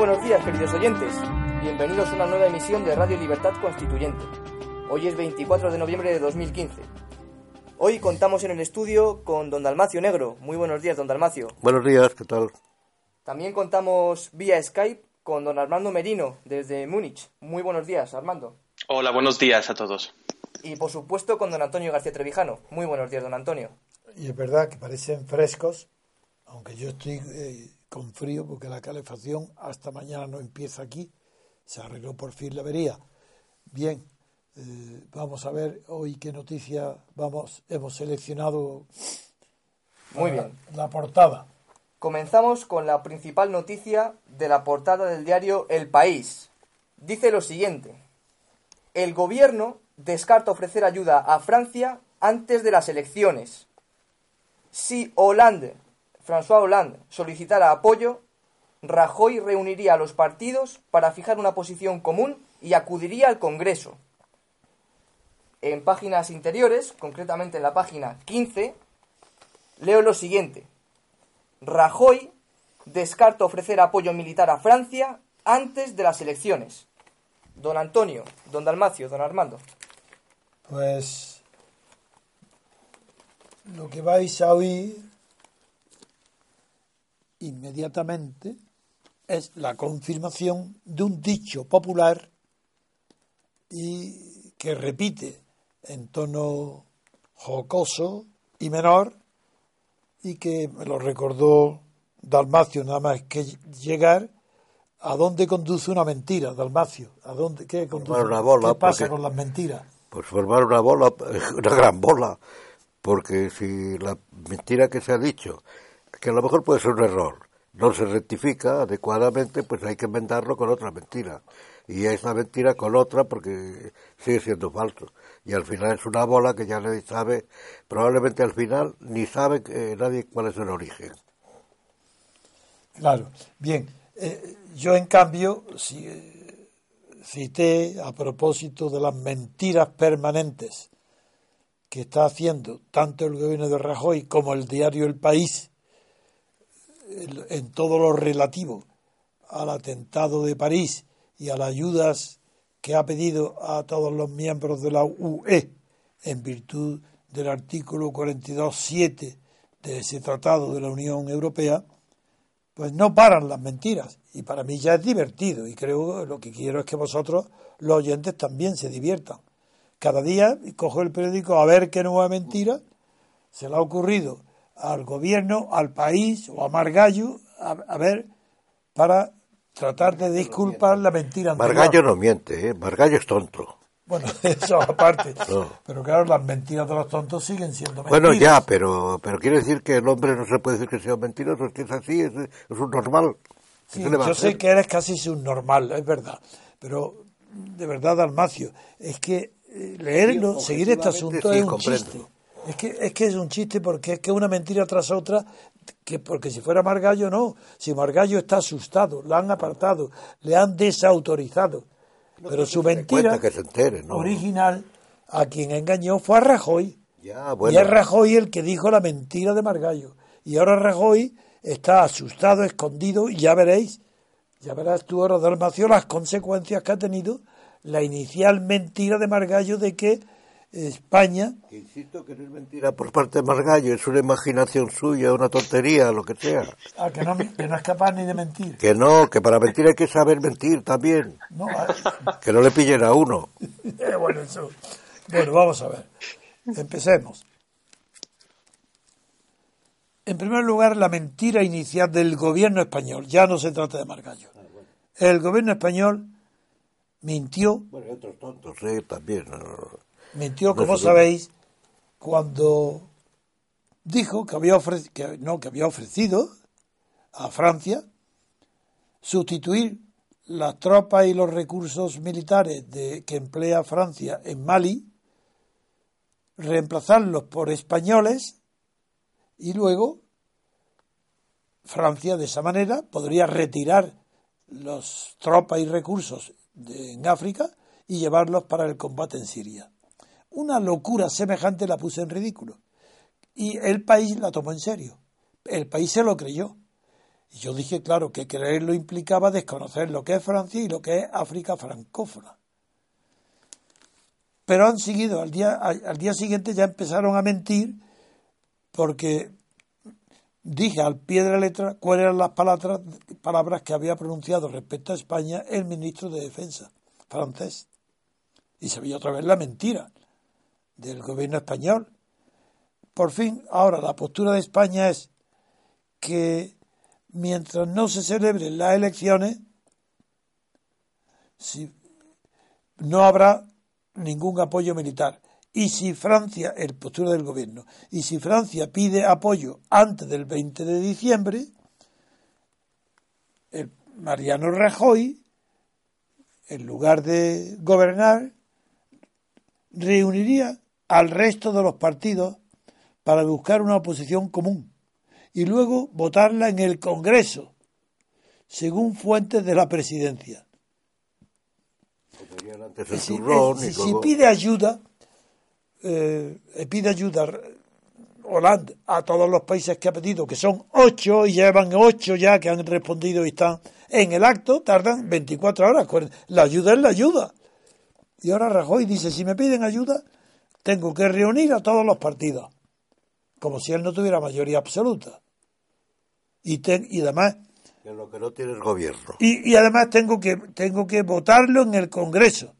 Buenos días, queridos oyentes. Bienvenidos a una nueva emisión de Radio Libertad Constituyente. Hoy es 24 de noviembre de 2015. Hoy contamos en el estudio con don Dalmacio Negro. Muy buenos días, don Dalmacio. Buenos días, ¿qué tal? También contamos vía Skype con don Armando Merino desde Múnich. Muy buenos días, Armando. Hola, buenos días a todos. Y por supuesto con don Antonio García Trevijano. Muy buenos días, don Antonio. Y es verdad que parecen frescos, aunque yo estoy eh, con frío porque la calefacción hasta mañana no empieza aquí. Se arregló por fin la avería. Bien, eh, vamos a ver hoy qué noticia vamos hemos seleccionado. Muy bien. La portada. Comenzamos con la principal noticia de la portada del diario El País. Dice lo siguiente. El gobierno descarta ofrecer ayuda a Francia antes de las elecciones. Si Hollande, François Hollande, solicitara apoyo, Rajoy reuniría a los partidos para fijar una posición común y acudiría al Congreso. En páginas interiores, concretamente en la página 15, leo lo siguiente. Rajoy descarta ofrecer apoyo militar a Francia antes de las elecciones. Don Antonio, don Dalmacio, don Armando. Pues lo que vais a oír inmediatamente es la confirmación de un dicho popular y que repite en tono jocoso y menor y que me lo recordó Dalmacio nada más que llegar a dónde conduce una mentira Dalmacio a dónde qué conduce una bola, qué pasa porque- con las mentiras Pues formar una bola, una gran bola, porque si la mentira que se ha dicho, que a lo mejor puede ser un error, no se rectifica adecuadamente, pues hay que enmendarlo con otra mentira. Y esa mentira con otra porque sigue siendo falso. Y al final es una bola que ya nadie sabe, probablemente al final ni sabe eh, nadie cuál es el origen. Claro. Bien, eh, yo en cambio si, eh, cité a propósito de las mentiras permanentes que está haciendo tanto el gobierno de Rajoy como el diario El País en todo lo relativo al atentado de París y a las ayudas que ha pedido a todos los miembros de la UE en virtud del artículo 42.7 de ese tratado de la Unión Europea, pues no paran las mentiras. Y para mí ya es divertido. Y creo lo que quiero es que vosotros, los oyentes, también se diviertan. Cada día cojo el periódico a ver qué nueva mentira se le ha ocurrido al gobierno, al país o a Margallo, a, a ver, para tratar de disculpar la mentira anterior. Margallo no miente, ¿eh? Margallo es tonto. Bueno, eso aparte. No. Pero claro, las mentiras de los tontos siguen siendo mentiras. Bueno, ya, pero, pero quiere decir que el hombre no se puede decir que sea un mentiroso, es que es así, es, es un normal. ¿Qué Sí, se le va a yo sé que eres casi subnormal, es verdad. Pero, de verdad, Dalmacio, es que eh, leerlo, Sí, seguir este asunto sí, es un comprendo. chiste. Es que, es que es un chiste porque es que una mentira tras otra, que porque si fuera Margallo no. Si Margallo está asustado, lo han apartado, le han desautorizado. Pero su mentira que se entere, ¿no? original a quien engañó fue a Rajoy. Ya, Y es Rajoy el que dijo la mentira de Margallo. Y ahora Rajoy está asustado, escondido, y ya veréis, ya verás tú ahora, Dalmacio, las consecuencias que ha tenido la inicial mentira de Margallo de que España, Insisto que no es mentira por parte de Margallo, es una imaginación suya, una tontería, lo que sea. ah, que, no, que no es capaz ni de mentir. Que no, que para mentir hay que saber mentir también. No, ah, Que no le pillen a uno. eh, bueno, eso. bueno, vamos a ver. Empecemos. En primer lugar, la mentira inicial del gobierno español. Ya no se trata de Margallo. El gobierno español mintió Bueno, otros tontos, ¿eh? También. ¿no? Mintió, como sabéis, cuando dijo que había, que, no, que había ofrecido a Francia sustituir las tropas y los recursos militares de, que emplea Francia en Mali, reemplazarlos por españoles y luego Francia de esa manera podría retirar las tropas y recursos de- en África y llevarlos para el combate en Siria. Una locura semejante la puse en ridículo. Y el país la tomó en serio. El país se lo creyó. Y yo dije, claro, que creerlo implicaba desconocer lo que es Francia y lo que es África francófona. Pero han seguido, al día, al día siguiente ya empezaron a mentir porque dije al pie de la letra cuáles eran las palabras, palabras que había pronunciado respecto a España el ministro de Defensa francés. Y se vio otra vez la mentira del gobierno español. Por fin, ahora la postura de España es que mientras no se celebren las elecciones, no habrá ningún apoyo militar. Y si Francia, el postura del gobierno, y si Francia pide apoyo antes del 20 de diciembre, el Mariano Rajoy, en lugar de gobernar, reuniría al resto de los partidos para buscar una oposición común y luego votarla en el Congreso, según fuentes de la presidencia. Si, si, pide ayuda, eh, pide ayuda Hollande a todos los países que ha pedido, que son ocho y llevan ocho ya que han respondido y están en el acto, tardan 24 horas. La ayuda es la ayuda. Y ahora Rajoy dice, si me piden ayuda, tengo que reunir a todos los partidos, como si él no tuviera mayoría absoluta. Y, y además... lo que no tiene el gobierno. Y, y además tengo que, tengo que votarlo en el Congreso.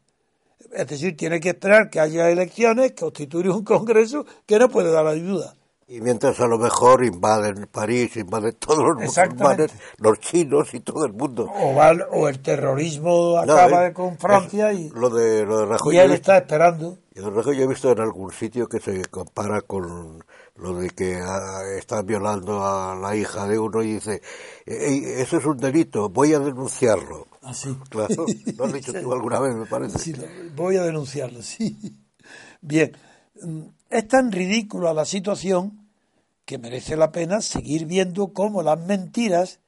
Es decir, tiene que esperar que haya elecciones, constituir un Congreso que no puede dar ayuda. Y mientras a lo mejor invaden París, invaden todos los musulmanes, los chinos y todo el mundo. O, el terrorismo acaba eh, con Francia y, lo de, lo de Rajoy y él está esperando. Y Rajoy yo he visto en algún sitio que se compara con lo de que ah, está violando a la hija de uno y dice, eso es un delito, voy a denunciarlo. Así. Ah, claro, lo has dicho tú alguna vez, me parece. Sí, voy a denunciarlo, sí. Bien, mm, es tan ridícula la situación que merece la pena seguir viendo cómo las mentiras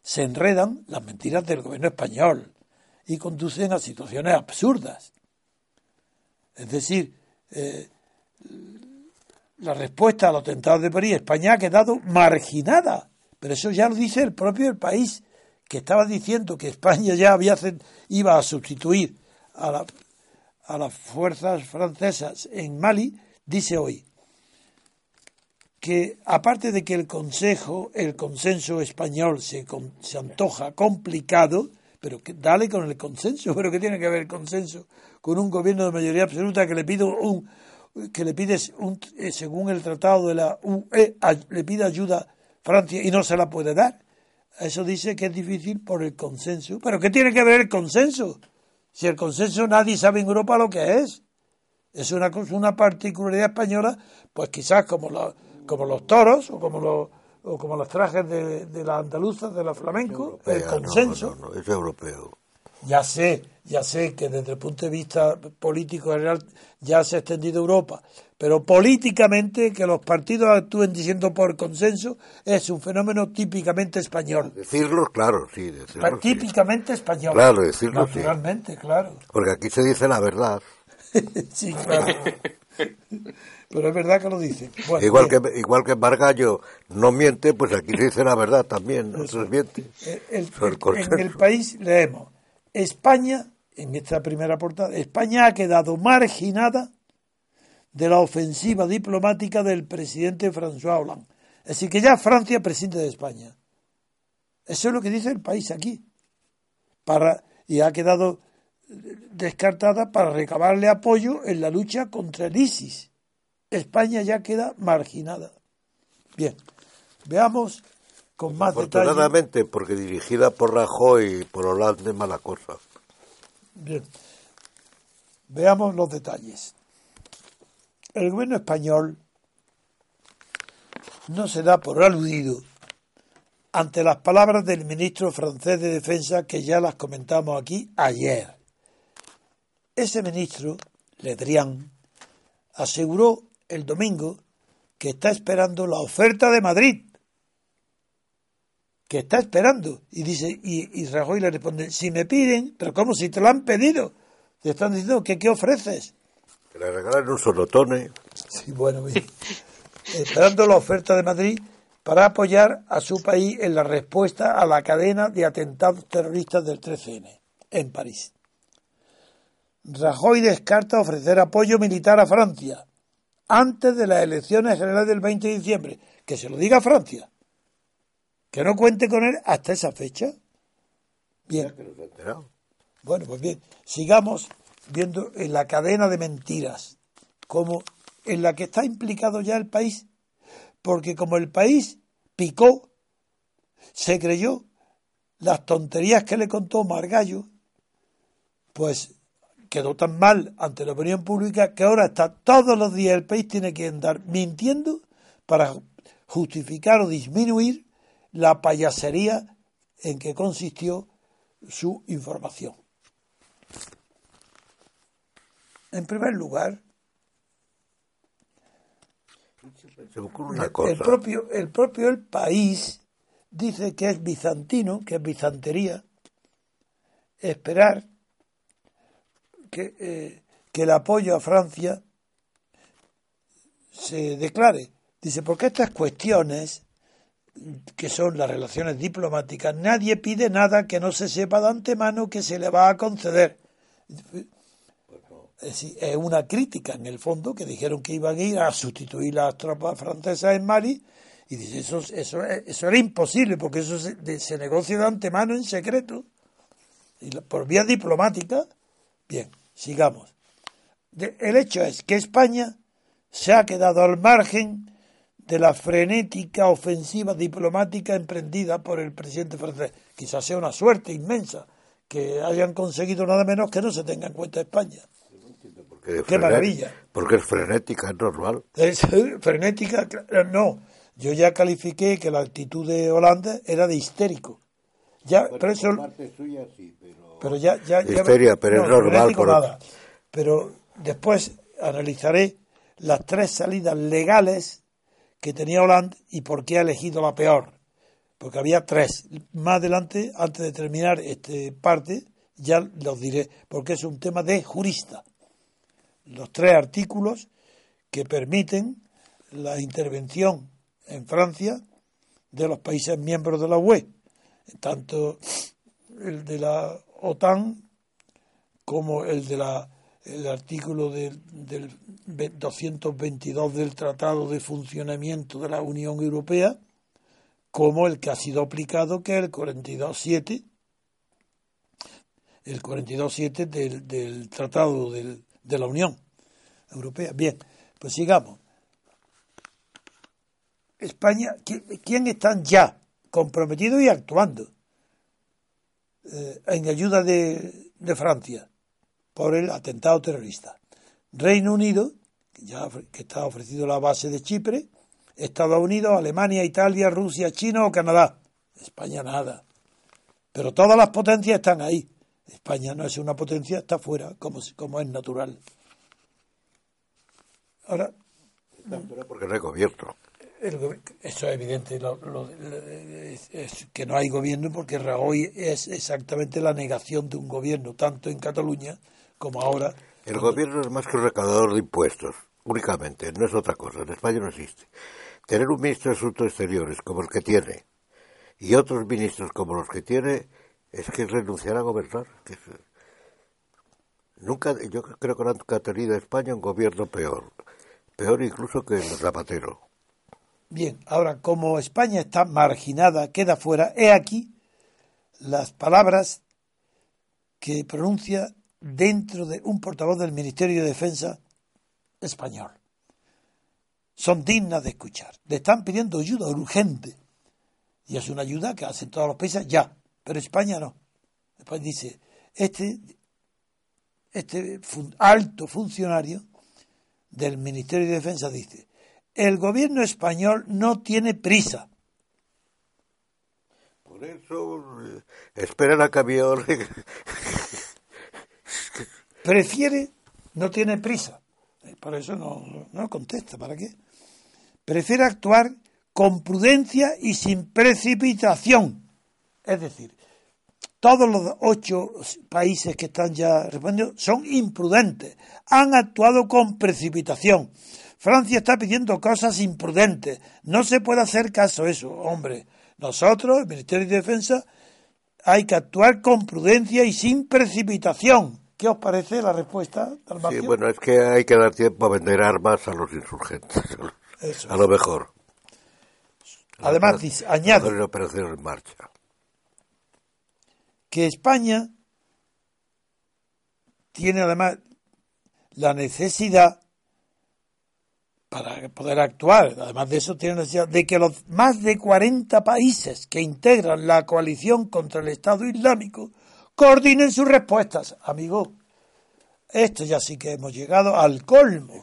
se enredan, las mentiras del gobierno español, y conducen a situaciones absurdas. Es decir, eh, la respuesta al atentado de París, España ha quedado marginada, pero eso ya lo dice el propio país, que estaba diciendo que España ya había, iba a sustituir a, a las fuerzas francesas en Mali, dice hoy, que aparte de que el Consejo, el consenso español se, se antoja complicado, pero que dale con el consenso, pero que tiene que el consenso con un gobierno de mayoría absoluta que le pide un que le pides un, eh, según el tratado de la UE le pide ayuda a Francia y no se la puede dar. Eso dice que es difícil por el consenso. Pero ¿qué tiene que ver el consenso? Si el consenso nadie sabe en Europa lo que es. Es una, una particularidad española, pues quizás como la, como los toros o como los o como los trajes de, de las andaluzas, de la flamenco, el consenso. No, es europeo. Ya sé, ya sé que desde el punto de vista político general ya se ha extendido Europa, pero políticamente que los partidos actúen diciendo por consenso es un fenómeno típicamente español. Decirlo, claro, sí. Decirlo, típicamente español. Claro, decirlo, Naturalmente, claro. Porque aquí se dice la verdad. sí, claro. Pero es verdad que lo dice. igual, que, igual que Margallo no miente, pues aquí se dice la verdad también, no se miente. en el país leemos, España, en esta primera portada, España ha quedado marginada de la ofensiva diplomática del presidente François Hollande. Es decir, que ya Francia presidente de España. Eso es lo que dice el país aquí. Para, y ha quedado descartada para recabarle apoyo en la lucha contra el ISIS. España ya queda marginada. Bien, veamos con más Afortunadamente, porque dirigida por Rajoy y por Hollande, mala cosa. Bien, veamos los detalles. El gobierno español no se da por aludido ante las palabras del ministro francés de Defensa que ya las comentamos aquí ayer. Ese ministro, Le Drian, aseguró el domingo que está esperando la oferta de Madrid. Que está esperando. Y dice, y, Rajoy le responde, si me piden, pero ¿cómo si te lo han pedido? Te están diciendo que qué ofreces. Que le regalen un solotone. Sí, bueno, esperando la oferta de Madrid para apoyar a su país en la respuesta a la cadena de atentados terroristas del 13N en París. Rajoy descarta ofrecer apoyo militar a Francia antes de las elecciones generales del 20 de diciembre. Que se lo diga a Francia. Que no cuente con él hasta esa fecha. Bien. Bueno, pues bien, sigamos viendo en la cadena de mentiras, como en la que está implicado ya el país, porque como el país picó, se creyó las tonterías que le contó Margallo, pues quedó tan mal ante la opinión pública que ahora está todos los días el país tiene que andar mintiendo para justificar o disminuir la payasería en que consistió su información. En primer lugar, el propio, el propio el país dice que es bizantino, que es bizantería, esperar que, eh, que el apoyo a Francia se declare. Dice, porque estas cuestiones, que son las relaciones diplomáticas, nadie pide nada que no se sepa de antemano que se le va a conceder. Es una crítica en el fondo que dijeron que iban a ir a sustituir las tropas francesas en Mali y dice eso, eso, eso era imposible porque eso se, se negocia de antemano en secreto y por vía diplomática. Bien, sigamos. el hecho es que España se ha quedado al margen de la frenética ofensiva diplomática emprendida por el presidente francés. Quizás sea una suerte inmensa que hayan conseguido nada menos que no se tenga en cuenta España. Qué maravilla. Porque es frenética, es normal. Es frenética, no. Yo ya califiqué que la actitud de Holanda era de histérico. Ya, pero eso, pero... ya, ya, Histeria, pero es normal. Pero después analizaré las tres salidas legales que tenía Holanda y por qué ha elegido la peor. Porque había tres. Más adelante, antes de terminar este parte, ya los diré, porque es un tema de jurista los tres artículos que permiten la intervención en Francia de los países miembros de la UE, tanto el de la OTAN como el de artículo del 222 del Tratado de Funcionamiento de la Unión Europea, como el que ha sido aplicado, que es el 42.7, el 42.7 del, del Tratado del, de la Unión Europea. Bien, pues sigamos. España, ¿quién están ya comprometidos y actuando eh, en ayuda de, de, Francia por el atentado terrorista? Reino Unido, que ya que está ofrecido la base de Chipre, Estados Unidos, Alemania, Italia, Rusia, China o Canadá. España nada. Pero todas las potencias están ahí. España no es una potencia, está fuera, como, como es natural. Ahora. Porque no hay gobierno. Eso es evidente, es que no hay gobierno porque Rajoy es exactamente la negación de un gobierno, tanto en Cataluña como ahora. El gobierno es más que un recaudador de impuestos, únicamente, no es otra cosa. En España no existe. Tener un ministro de Asuntos Exteriores como el que tiene y otros ministros como los que tiene es que renunciar a gobernar. nunca, yo creo que nunca ha tenido España un gobierno peor peor incluso que el Zapatero. Bien, ahora como España está marginada, queda fuera, he aquí las palabras que pronuncia dentro de un portavoz del Ministerio de Defensa español. Son dignas de escuchar. Le están pidiendo ayuda urgente. Y es una ayuda que hacen todos los países ya, pero España no. Después dice, este, este alto funcionario del Ministerio de Defensa dice, el gobierno español no tiene prisa. Por eso eh, esperan a camión. Prefiere, no tiene prisa. Eh, por eso no, no contesta, ¿para qué? Prefiere actuar con prudencia y sin precipitación. Es decir, todos los ocho países que están ya respondiendo son imprudentes, han actuado con precipitación. Francia está pidiendo cosas imprudentes. No se puede hacer caso a eso, hombre. Nosotros, el Ministerio de Defensa, hay que actuar con prudencia y sin precipitación. ¿Qué os parece la respuesta, Sí, bueno, es que hay que dar tiempo a vender armas a los insurgentes. a lo mejor. Además, dice, añade en marcha. que España tiene además la necesidad para poder actuar, además de eso tiene necesidad de que los más de 40 países que integran la coalición contra el Estado Islámico coordinen sus respuestas, amigo. Esto ya sí que hemos llegado al colmo.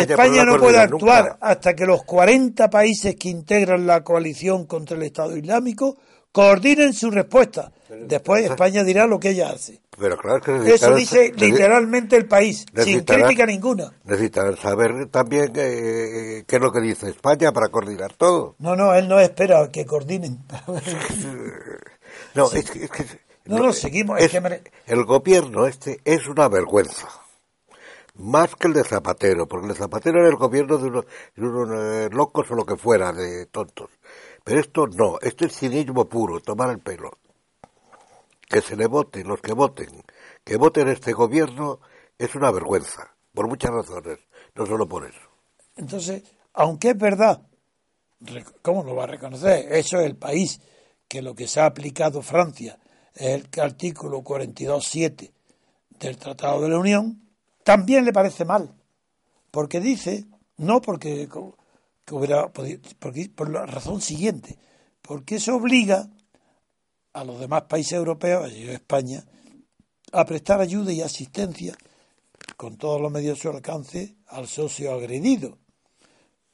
España, no puede actuar hasta que los 40 países que integran la coalición contra el Estado Islámico coordinen su respuesta. Después España dirá lo que ella hace. Pero claro que Eso dice literalmente el país, sin crítica ninguna. Necesitan saber también qué es lo que dice España para coordinar todo. No, no, él no espera que coordinen. no, es que no, no, seguimos. El gobierno este es una vergüenza. Más que el de Zapatero, porque el de Zapatero era el gobierno de unos, eh, locos o lo que fuera, de tontos. Pero esto no, esto es cinismo puro, tomar el pelo. Que se le voten, los que voten, que voten este gobierno es una vergüenza, por muchas razones, no solo por eso. Entonces, aunque es verdad, ¿cómo lo va a reconocer? Eso es el país que lo que se ha aplicado Francia el artículo 42.7 del Tratado de la Unión, también le parece mal, porque dice, no porque, por la razón siguiente, porque eso obliga a los demás países europeos, a España, a prestar ayuda y asistencia con todos los medios a su alcance al socio agredido.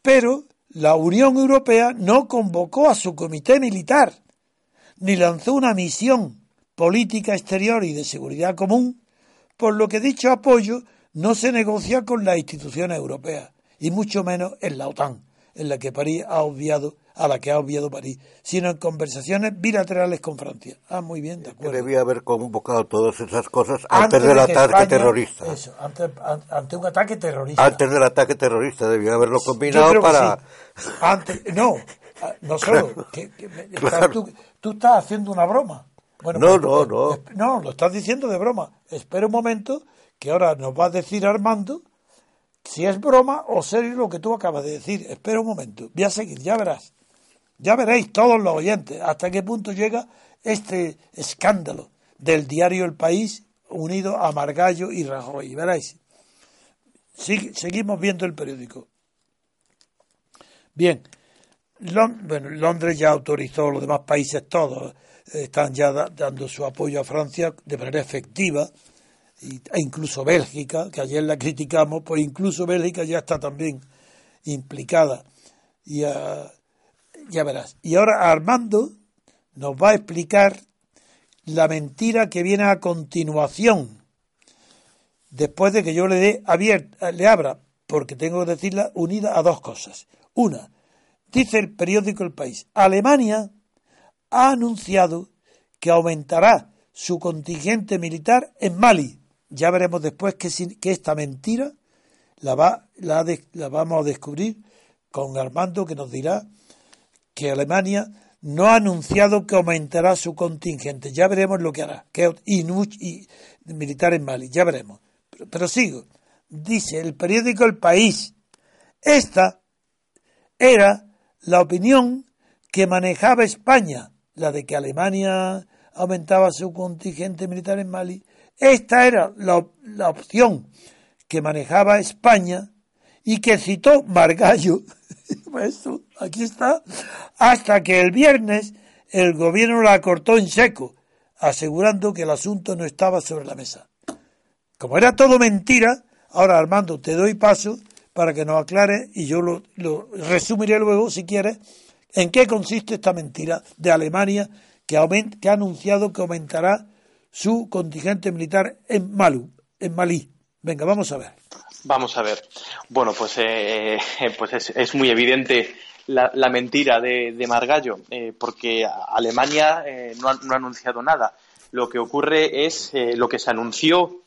Pero la Unión Europea no convocó a su comité militar, ni lanzó una misión política exterior y de seguridad común, por lo que dicho apoyo no se negocia con las instituciones europeas, y mucho menos en la OTAN, en la que París ha obviado, a la que ha obviado París, sino en conversaciones bilaterales con Francia. Ah, muy bien, de acuerdo. Debía haber convocado todas esas cosas antes, del ataque terrorista. Eso, ante, un ataque terrorista. Antes del ataque terrorista debía haberlo combinado para... Antes, no, no solo. Que, tú, tú estás haciendo una broma. Bueno, no, pues, no, no. No, lo estás diciendo de broma. Espera un momento que ahora nos va a decir Armando si es broma o serio lo que tú acabas de decir. Espera un momento. Voy a seguir, ya verás. Ya veréis todos los oyentes hasta qué punto llega este escándalo del diario El País unido a Margallo y Rajoy. Veréis. seguimos viendo el periódico. Bien. bueno, Londres ya autorizó los demás países todos están ya dando su apoyo a Francia de manera efectiva, e incluso Bélgica, que ayer la criticamos, pues incluso Bélgica ya está también implicada. Y ah, ya verás. Y ahora Armando nos va a explicar la mentira que viene a continuación, después de que yo le dé abierta, le abra, porque tengo que decirla unida a dos cosas. Una, dice el periódico El País, Alemania ha anunciado que aumentará su contingente militar en Mali. Ya veremos después que, que esta mentira la, va, la, la vamos a descubrir con Armando que nos dirá que Alemania no ha anunciado que aumentará su contingente. Ya veremos lo que hará. Que, y, y, militar en Mali, ya veremos. Pero, pero, sigo. Dice el periódico El País. Esta era la opinión que manejaba España la de que Alemania aumentaba su contingente militar en Mali. Esta era la, opción que manejaba España y que citó Margallo. Pues aquí está. Hasta que el viernes el gobierno la cortó en seco, asegurando que el asunto no estaba sobre la mesa. Como era todo mentira, ahora Armando te doy paso para que nos aclare y yo lo, lo resumiré luego si quieres ¿En qué consiste esta mentira de Alemania que, ha anunciado que aumentará su contingente militar en Malu, en Malí? Venga, vamos a ver. Vamos a ver. Bueno, pues, eh, pues es, muy evidente la, mentira de, Margallo, eh, porque Alemania eh, no, ha, anunciado nada. Lo que ocurre es lo que se anunció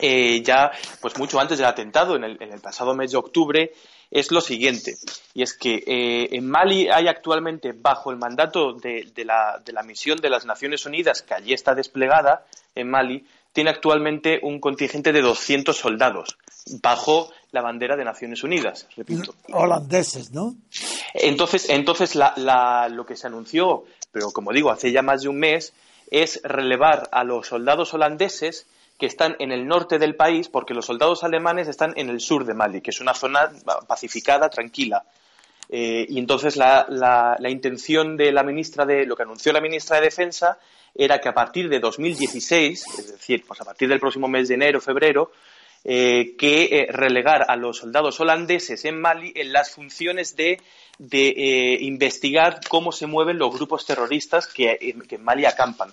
eh, ya pues mucho antes del atentado, en el, en el, pasado mes de octubre, es lo siguiente. Y es que eh, en Mali hay actualmente, bajo el mandato de, de, la, de, la, misión de las Naciones Unidas, que allí está desplegada en Mali, tiene actualmente un contingente de 200 soldados, bajo la bandera de Naciones Unidas, repito. Holandeses, ¿no? Entonces, entonces la, la, lo que se anunció, pero como digo, hace ya más de un mes, es relevar a los soldados holandeses que están en el norte del país, porque los soldados alemanes están en el sur de Mali, que es una zona pacificada, tranquila. Eh, y entonces la, la, la, intención de la ministra de lo que anunció la ministra de Defensa era que a partir de 2016, es decir, pues a partir del próximo mes de enero, febrero, eh, que eh, relegar a los soldados holandeses en Mali en las funciones de, de investigar cómo se mueven los grupos terroristas que, que en Mali acampan.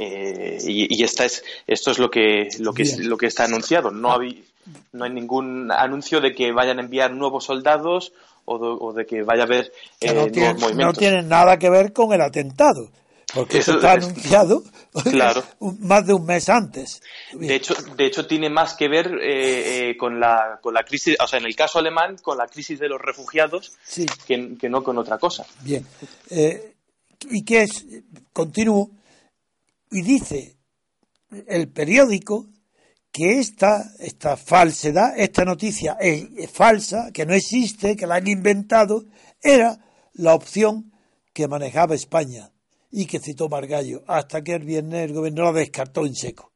Eh, y, y esta es, esto es lo que, lo que, es, lo que está anunciado. No, hay, no hay ningún anuncio de que vayan a enviar nuevos soldados o de, o de que vaya a haber no, eh, tiene, nuevos movimientos. no tiene nada que ver con el atentado. Porque eso, eso está es, anunciado claro. más de un mes antes. De hecho, de hecho tiene más que ver eh, eh, con, la, con la crisis, o sea, en el caso alemán, con la crisis de los refugiados, sí. que, que, no con otra cosa. Bien. Eh, ¿Y qué es? Continúo. Y dice el periódico que esta, esta falsedad, esta noticia es, es falsa, que no existe, que la han inventado, era la opción que manejaba España y que citó Margallo, hasta que el viernes el gobierno la descartó en seco.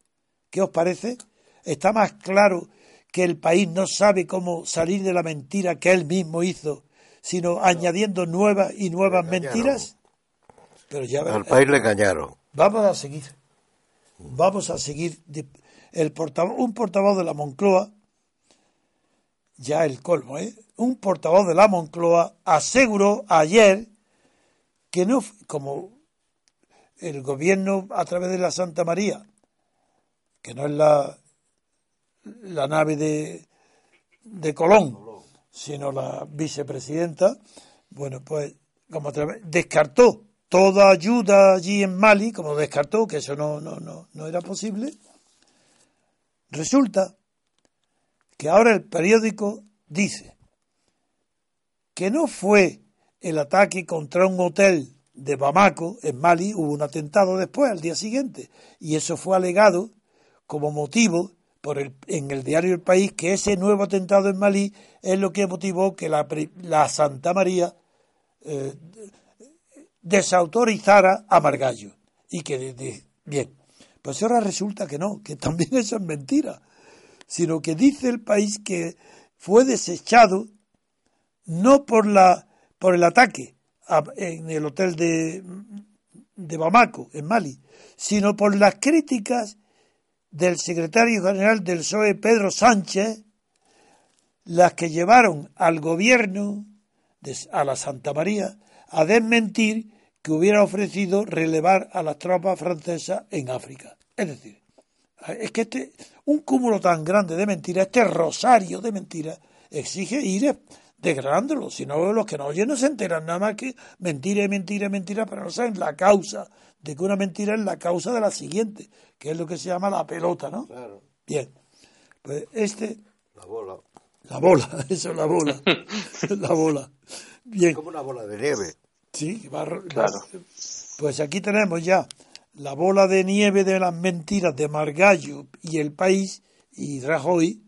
¿Qué os parece? ¿Está más claro que el país no sabe cómo salir de la mentira que él mismo hizo, sino no. añadiendo nuevas y nuevas mentiras? Pero ya Al país le engañaron. Vamos a seguir. Vamos a seguir. El portavoz, un portavoz de la Moncloa, ya el colmo, ¿eh? Un portavoz de la Moncloa aseguró ayer que no, como el gobierno a través de la Santa María, que no es la, la nave de, de Colón, sino la vicepresidenta, bueno, pues como a través, descartó toda ayuda allí en Mali, como descartó que eso no, no, no, no era posible, resulta que ahora el periódico dice que no fue el ataque contra un hotel de Bamako, en Mali, hubo un atentado después, al día siguiente, y eso fue alegado como motivo por el, en el diario El País que ese nuevo atentado en Malí es lo que motivó que la, la Santa María eh, desautorizara a Margallo. Y que, bien, pues ahora resulta que no, que también eso es mentira, sino que dice el país que fue desechado no por, la, por el ataque a, en el hotel de, de Bamako, en Mali, sino por las críticas del secretario general del PSOE, Pedro Sánchez, las que llevaron al gobierno, a la Santa María, a desmentir que hubiera ofrecido relevar a las tropas francesas en África. Es decir, es que este, un cúmulo tan grande de mentiras, este rosario de mentiras, exige ir desgranándolo. Si no, los que no oyen no se enteran nada más que mentira y mentira y mentira, pero no saben la causa de que una mentira es la causa de la siguiente, que es lo que se llama la pelota, ¿no? Claro. Bien. Pues este. La bola. La bola, eso es la bola. la bola. Bien. Como una bola de nieve. Sí, va, claro. Pues aquí tenemos ya la bola de nieve de las mentiras de Margallo y el país y Rajoy.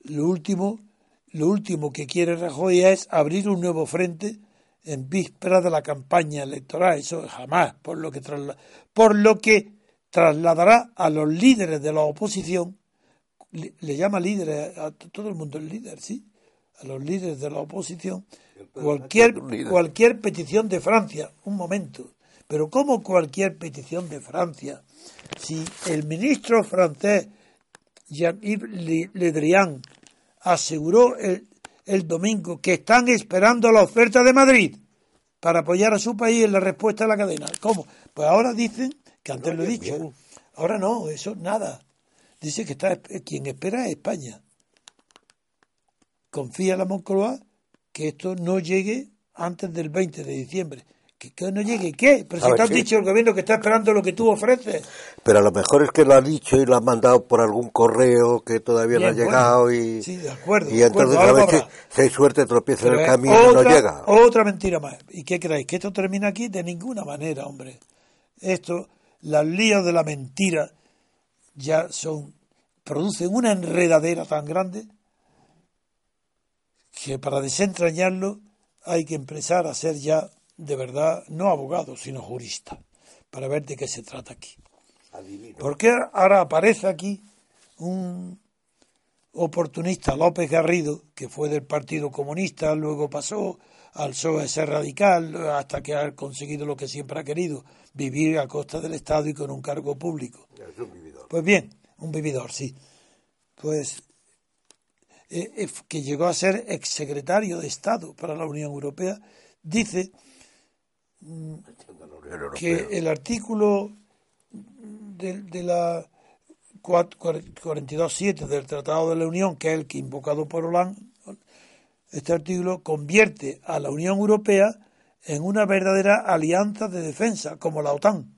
Lo último, lo último que quiere Rajoy es abrir un nuevo frente en vísperas de la campaña electoral. Eso jamás, por lo que, trasla por lo que trasladará a los líderes de la oposición, le, le llama líderes, a todo el mundo es líder, ¿sí? A los líderes de la oposición, cualquier, cualquier petición de Francia, un momento, pero ¿cómo cualquier petición de Francia? Si el ministro francés Jean-Yves Le Drian aseguró el, el domingo que están esperando la oferta de Madrid para apoyar a su país en la respuesta a la cadena. ¿Cómo? Pues ahora dicen, que antes lo he dicho, ahora no, eso nada. Dice que está quien espera es España. Confía la Moncloa que esto no llegue antes del 20 de diciembre, que no llegue, ¿qué? Pero si te han sí. dicho el gobierno que está esperando lo que tú ofreces. Pero a lo mejor es que lo ha dicho y lo han mandado por algún correo que todavía no ha llegado bueno. y, Sí, de acuerdo, y de acuerdo, entonces a si, hay suerte tropieza en el camino y no llega. Otra mentira más. ¿Y qué creéis? ¿Que esto termina aquí? De ninguna manera, hombre. Esto, las líos de la mentira ya son, producen una enredadera tan grande que para desentrañarlo hay que empezar a ser ya de verdad no abogado, sino jurista, para ver de qué se trata aquí. Porque ahora aparece aquí un oportunista López Garrido, que fue del Partido Comunista, luego pasó al PSOE ser radical, hasta que ha conseguido lo que siempre ha querido, vivir a costa del Estado y con un cargo público. Pues bien, un vividor, sí. Pues eh, eh, que llegó a ser exsecretario de Estado para la Unión Europea, dice que el artículo de, de la 42.7 del Tratado de la Unión, que es el que invocado por Hollande, este artículo convierte a la Unión Europea en una verdadera alianza de defensa, como la OTAN.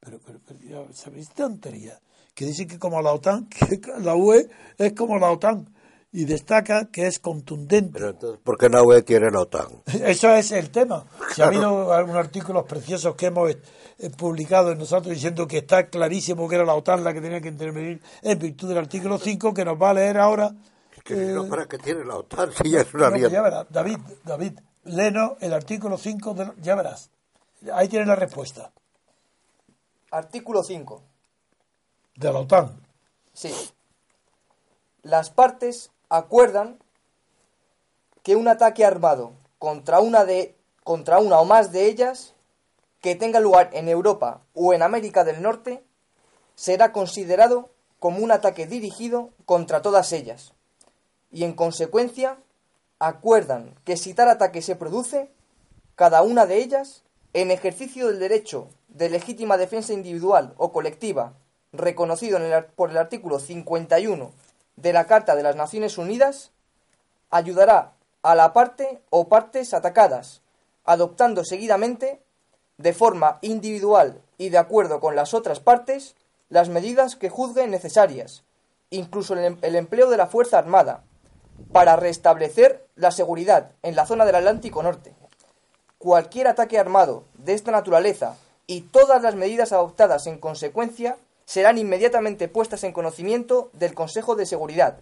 Pero, pero, pero ya sabéis tontería, que dice que como la OTAN, que la UE es como la OTAN, y destaca que es contundente. Pero entonces, ¿por qué la UE tiene la OTAN? Eso es el tema. Si ha habido algunos artículos preciosos que hemos eh, publicado nosotros diciendo que está clarísimo que era la OTAN la que tenía que intervenir en virtud del artículo 5 que nos va a leer ahora. Que eh, no, ¿para qué tiene la OTAN? Si ya es una no, pues ya verás, David, David, léenos el artículo 5, de, ya verás. Ahí tienes la respuesta. Artículo 5. De la OTAN. Sí. Las partes acuerdan que un ataque armado contra una de contra una o más de ellas que tenga lugar en Europa o en América del Norte será considerado como un ataque dirigido contra todas ellas. Y en consecuencia acuerdan que si tal ataque se produce, cada una de ellas, en ejercicio del derecho de legítima defensa individual o colectiva reconocido en el por el artículo 51 de la Carta de las Naciones Unidas, ayudará a la parte o partes atacadas, adoptando seguidamente, de forma individual y de acuerdo con las otras partes, las medidas que juzguen necesarias, incluso el, em- el empleo de la Fuerza Armada, para restablecer la seguridad en la zona del Atlántico Norte. Cualquier ataque armado de esta naturaleza y todas las medidas adoptadas en consecuencia serán inmediatamente puestas en conocimiento del Consejo de Seguridad.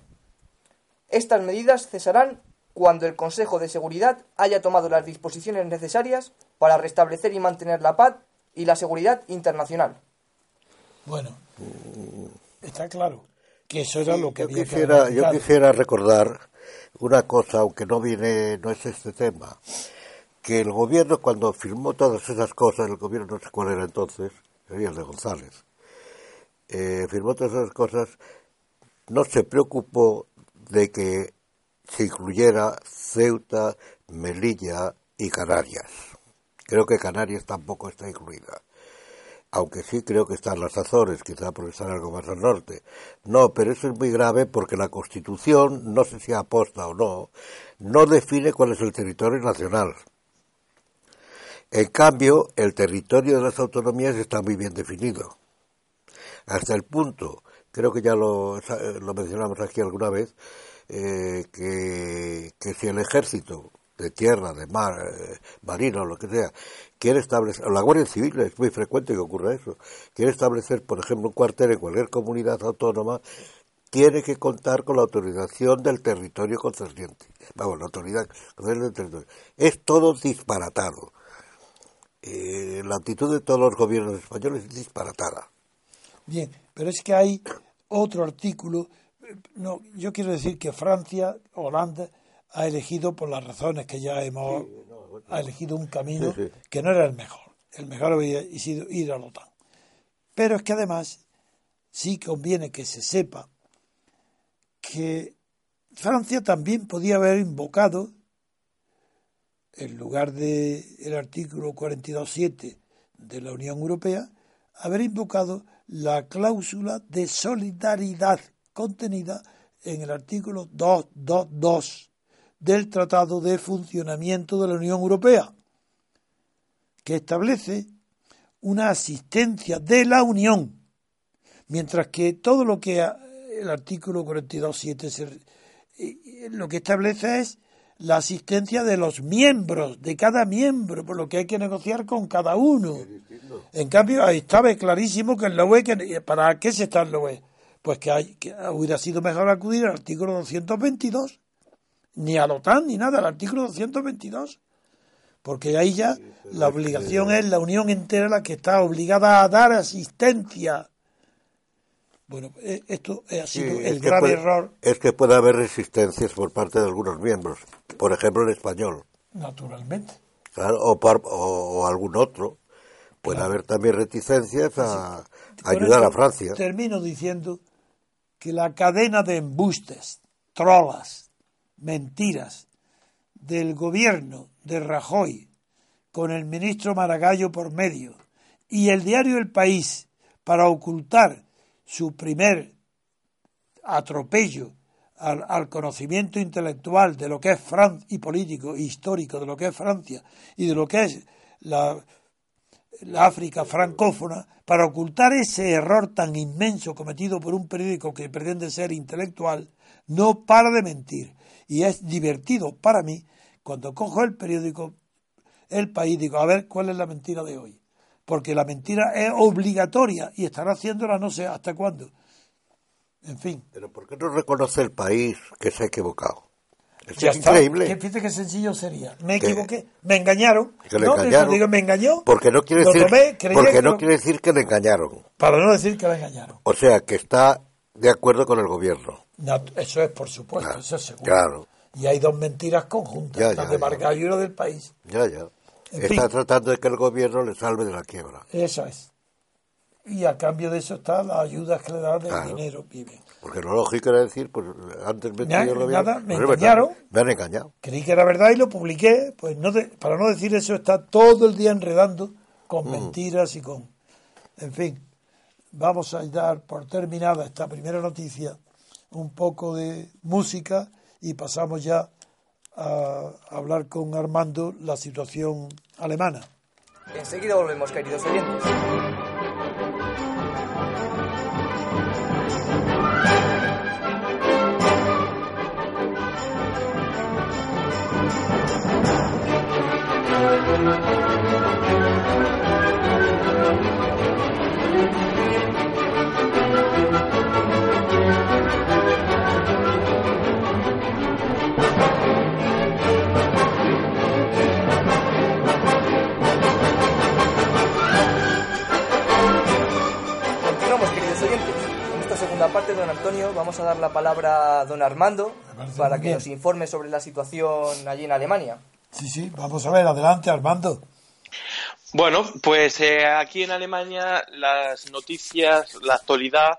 Estas medidas cesarán cuando el Consejo de Seguridad haya tomado las disposiciones necesarias para restablecer y mantener la paz y la seguridad internacional. Bueno, está claro que eso era lo que Yo había que quisiera, yo quisiera recordar una cosa, aunque no viene, no es este tema, que el gobierno cuando firmó todas esas cosas, el gobierno no sé cuál era entonces, sería el de González, eh, firmó todas esas cosas, no se preocupó de que se incluyera Ceuta, Melilla y Canarias. Creo que Canarias tampoco está incluida. Aunque sí creo que están las Azores, quizá porque están algo más al norte. No, pero eso es muy grave porque la Constitución, no sé si aposta o no, no define cuál es el territorio nacional. En cambio, el territorio de las autonomías está muy bien definido. Hasta el punto, creo que ya lo, lo mencionamos aquí alguna vez, eh, que, que si el ejército de tierra, de mar, eh, marino, lo que sea, quiere establecer, la Guardia Civil es muy frecuente que ocurra eso, quiere establecer, por ejemplo, un cuartel en cualquier comunidad autónoma, tiene que contar con la autorización del territorio concerniente. Vamos, la autoridad del territorio. Es todo disparatado. Eh, la actitud de todos los gobiernos españoles es disparatada. Bien, pero es que hay otro artículo. No, yo quiero decir que Francia, Holanda, ha elegido por las razones que ya hemos ha elegido un camino Sí, sí. que no era el mejor. El mejor había sido ir a la OTAN. Pero es que además sí conviene que se sepa que Francia también podía haber invocado en lugar de el artículo 42.7 de la Unión Europea, haber invocado la cláusula de solidaridad contenida en el artículo 222 del Tratado de Funcionamiento de la Unión Europea. que establece una asistencia de la Unión, mientras que todo lo que el artículo 42.7 lo que establece es la asistencia de los miembros, de cada miembro, por lo que hay que negociar con cada uno. En cambio, ahí estaba clarísimo que en la UE, que, ¿para qué se está en la UE? Pues que, hay, que hubiera sido mejor acudir al artículo 222, ni a la OTAN ni nada, al artículo 222, porque ahí ya la obligación es la Unión entera la que está obligada a dar asistencia bueno, eh, esto ha sido el grave error. Es que puede haber resistencias por parte de algunos miembros, por ejemplo el español. Naturalmente. Claro, o, algún otro. Puede haber también reticencias a, ayudar a Francia. Termino diciendo que la cadena de embustes, trolas, mentiras del gobierno de Rajoy con el ministro Maragallo por medio y el diario El País para ocultar su primer atropello al, conocimiento intelectual de lo que es Francia y político e histórico de lo que es Francia y de lo que es la, la África francófona para ocultar ese error tan inmenso cometido por un periódico que pretende ser intelectual, no para de mentir. Y es divertido para mí cuando cojo el periódico El País, digo, a ver cuál es la mentira de hoy porque la mentira es obligatoria y estará haciéndola no sé hasta cuándo. En fin. Pero ¿por qué no reconoce el país que se ha equivocado? Es increíble. ¿Qué, fíjate qué sencillo sería. Me equivoqué, me engañaron. Que le no, engañaron. Digo, me engañó. Porque no quiere decir, porque no quiere decir que le engañaron. Para no decir que le engañaron. O sea, que está de acuerdo con el gobierno. eso es, por supuesto, eso es seguro. Claro. Y hay dos mentiras conjuntas, la de Margallo y la del país. Ya, ya. Está tratando de que el gobierno le salve de la quiebra. Eso es. Y a cambio de eso está la ayuda que le da del dinero, vive. Porque lo lógico era decir, pues antes me, me, nada, me engañaron. Me han engañado. Creí que era verdad y lo publiqué. Pues no para no decir eso, está todo el día enredando con mm. mentiras y con. En fin, vamos a dar por terminada esta primera noticia, un poco de música y pasamos ya a hablar con Armando la situación alemana. Enseguida volvemos, queridos oyentes. Vamos a dar la palabra a don Armando para que nos informe sobre la situación allí en Alemania. Sí, sí, vamos a ver, adelante Armando. Bueno, pues eh, aquí en Alemania las noticias, la actualidad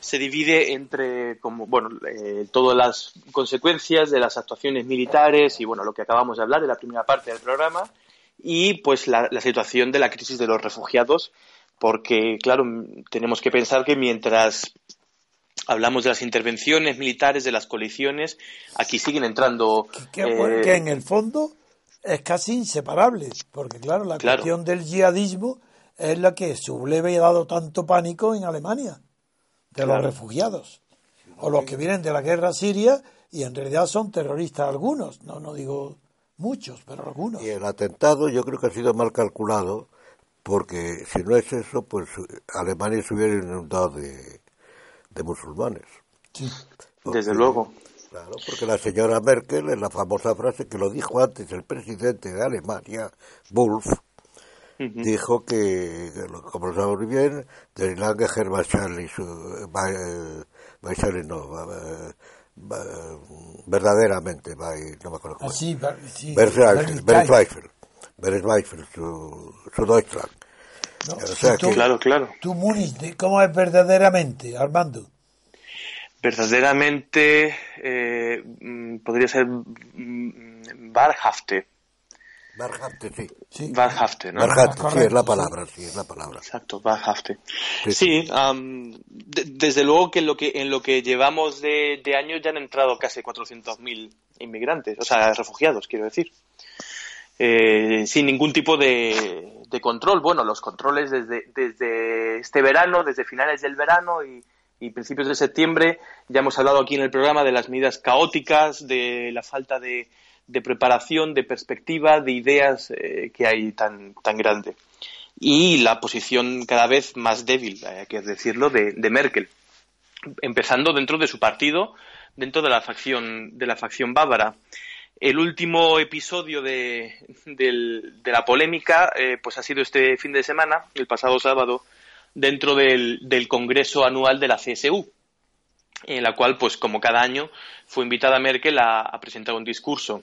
se divide entre como bueno eh, todas las consecuencias de las actuaciones militares y bueno lo que acabamos de hablar de la primera parte del programa y pues la situación de la crisis de los refugiados porque claro tenemos que pensar que mientras hablamos de las intervenciones militares, de las coaliciones, aquí siguen entrando... Que, eh, en el fondo es casi inseparable, porque claro, la cuestión del yihadismo es la que subleve y ha dado tanto pánico en Alemania, de los refugiados, o los que vienen de la guerra siria y en realidad son terroristas algunos, no, no digo muchos, pero algunos. Y el atentado yo creo que ha sido mal calculado, porque si no es eso, pues Alemania se hubiera inundado de, de musulmanes. Sí. Desde luego. Claro, porque la señora Merkel, en la famosa frase que lo dijo antes el presidente de Alemania, Wolf, dijo que, como lo sabemos muy bien, de Langeher no, verdaderamente, no me acuerdo cómo. sí, sí, su, su Deutschland claro, claro. ¿Tú, Múnich, cómo es verdaderamente, Armando? Verdaderamente eh, mm, podría ser mm, Barhafte. Barhafte, sí. sí. Barhafte, ¿no? Barhafte, sí, es la palabra, sí, es la palabra. Exacto, Barhafte. Sí, desde luego que en lo que, en lo que llevamos de, de años ya han entrado casi 400.000 inmigrantes, o sea, refugiados, quiero decir. eh, sin ningún tipo de, control. Bueno, los controles desde, desde este verano, desde finales del verano y, principios de septiembre, ya hemos hablado aquí en el programa de las medidas caóticas, de la falta de, preparación, de perspectiva, de ideas eh, que hay tan, tan grande. Y la posición cada vez más débil, hay que decirlo, de, de Merkel, empezando dentro de su partido, dentro de la facción, de la facción bávara el último episodio de, la polémica eh, pues ha sido este fin de semana, el pasado sábado, dentro del, Congreso Anual de la CSU, en la cual, pues como cada año, fue invitada Merkel a, presentar un discurso.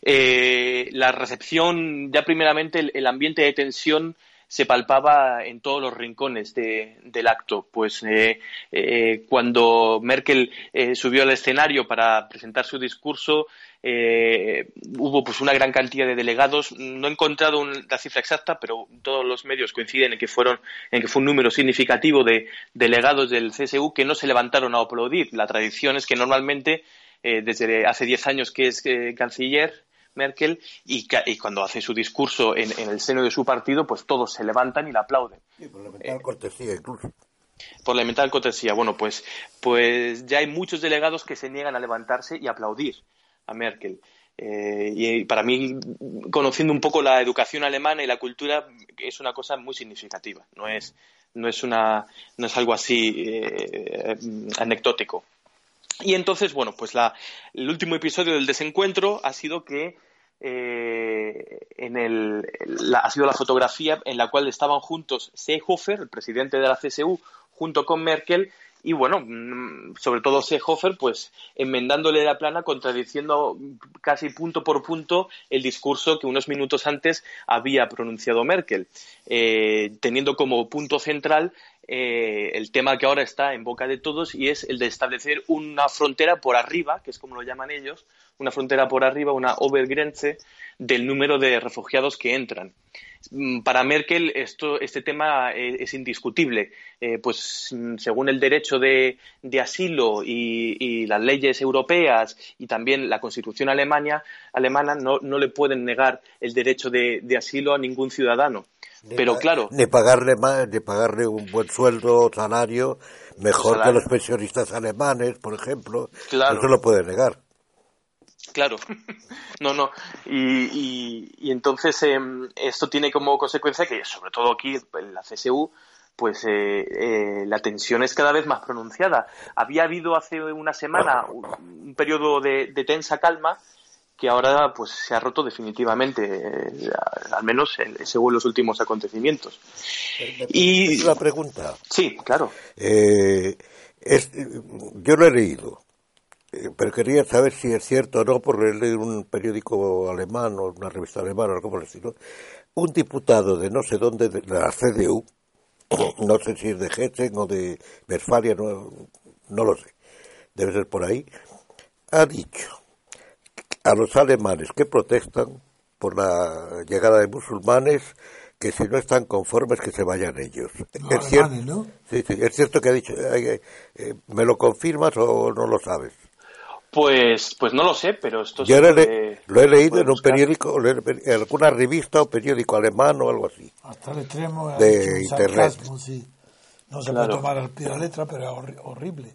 Eh, la recepción, ya primeramente, el, ambiente de tensión se palpaba en todos los rincones del acto. Pues eh, cuando Merkel subió al escenario para presentar su discurso, eh, hubo pues una gran cantidad de delegados. No he encontrado la cifra exacta, pero todos los medios coinciden en que fueron, en que fue un número significativo de delegados del CSU que no se levantaron a aplaudir. La tradición es que normalmente, eh, desde hace diez años que es eh, canciller, Merkel y, cuando hace su discurso en, el seno de su partido, pues todos se levantan y la aplauden. por elemental cortesía incluso. Por elemental cortesía. Bueno, pues, pues ya hay muchos delegados que se niegan a levantarse y aplaudir a Merkel. Eh, y para mí, conociendo un poco la educación alemana y la cultura, es una cosa muy significativa. No es, no es, una, no es algo así eh, anecdótico. Y entonces, bueno, pues la, el último episodio del desencuentro ha sido que eh, en el, ha sido la fotografía en la cual estaban juntos Seehofer, el presidente de la CSU, junto con Merkel, y bueno, mm, sobre todo Seehofer, pues enmendándole la plana, contradiciendo casi punto por punto el discurso que unos minutos antes había pronunciado Merkel, eh, teniendo como punto central eh, el tema que ahora está en boca de todos y es el de establecer una frontera por arriba, que es como lo llaman ellos, una frontera por arriba, una Obergrenze del número de refugiados que entran. Mm, para Merkel esto, este tema eh, es, indiscutible, eh, pues mm, según el derecho de, asilo y, las leyes europeas y también la Constitución alemana, alemana no, no le pueden negar el derecho de, asilo a ningún ciudadano. Pero claro. Ni pagarle, más, ni pagarle un buen sueldo, salario, mejor que los pensionistas alemanes, por ejemplo. Claro. No se lo puede negar. Claro, no, no. Y, y, entonces em, esto tiene como consecuencia que, sobre todo aquí en la CSU, pues eh, eh, la tensión es cada vez más pronunciada. Había habido hace una semana un, periodo de, tensa calma que ahora pues se ha roto definitivamente, eh, al menos según los últimos acontecimientos. y la pregunta. Sí, claro. yo lo he leído eh, pero quería saber si es cierto o no, por leer un periódico alemán o una revista alemana o algo por el estilo, un diputado de no sé dónde, de la CDU, no sé si es de Hessen o de Westfalia, no, no lo sé, debe ser por ahí, ha dicho a los alemanes que protestan por la llegada de musulmanes que si no están conformes que se vayan ellos. es, cierto, ¿no? sí, sí, es cierto que ha dicho, eh, ¿me lo confirmas o no lo sabes? Pues, pues no lo sé, pero esto Yo lo he leído en un periódico, en alguna revista o periódico alemán o algo así. Hasta el extremo de internet. No se puede tomar al pie de la letra, pero es horrible.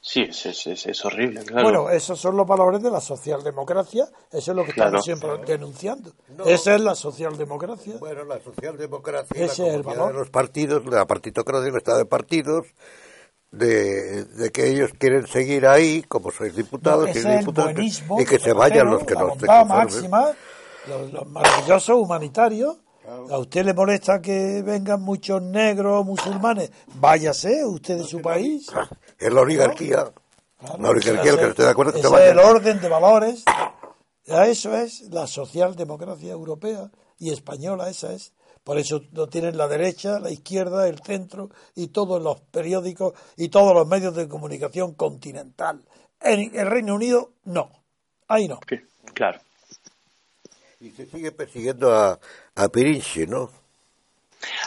Sí, es, es, es, horrible, claro. Bueno, esos son los valores de la socialdemocracia, eso es lo que estamos siempre denunciando. Esa es la socialdemocracia. Bueno, la socialdemocracia, Ese es el valor. de los partidos, la partitocracia, el estado de partidos, de, que ellos quieren seguir ahí, como sois diputados, y que se vayan los que no estén máxima, los, maravillosos humanitarios. ¿A usted le molesta que vengan muchos negros musulmanes? Váyase, usted de su país. Es la oligarquía. la oligarquía, que de acuerdo es el orden de valores. Eso es la socialdemocracia europea y española, esa es. Por eso lo tienen la derecha, la izquierda, el centro y todos los periódicos y todos los medios de comunicación continental. En el Reino Unido, no. Ahí no. claro. Y se sigue persiguiendo a, a Pirinchi, ¿no?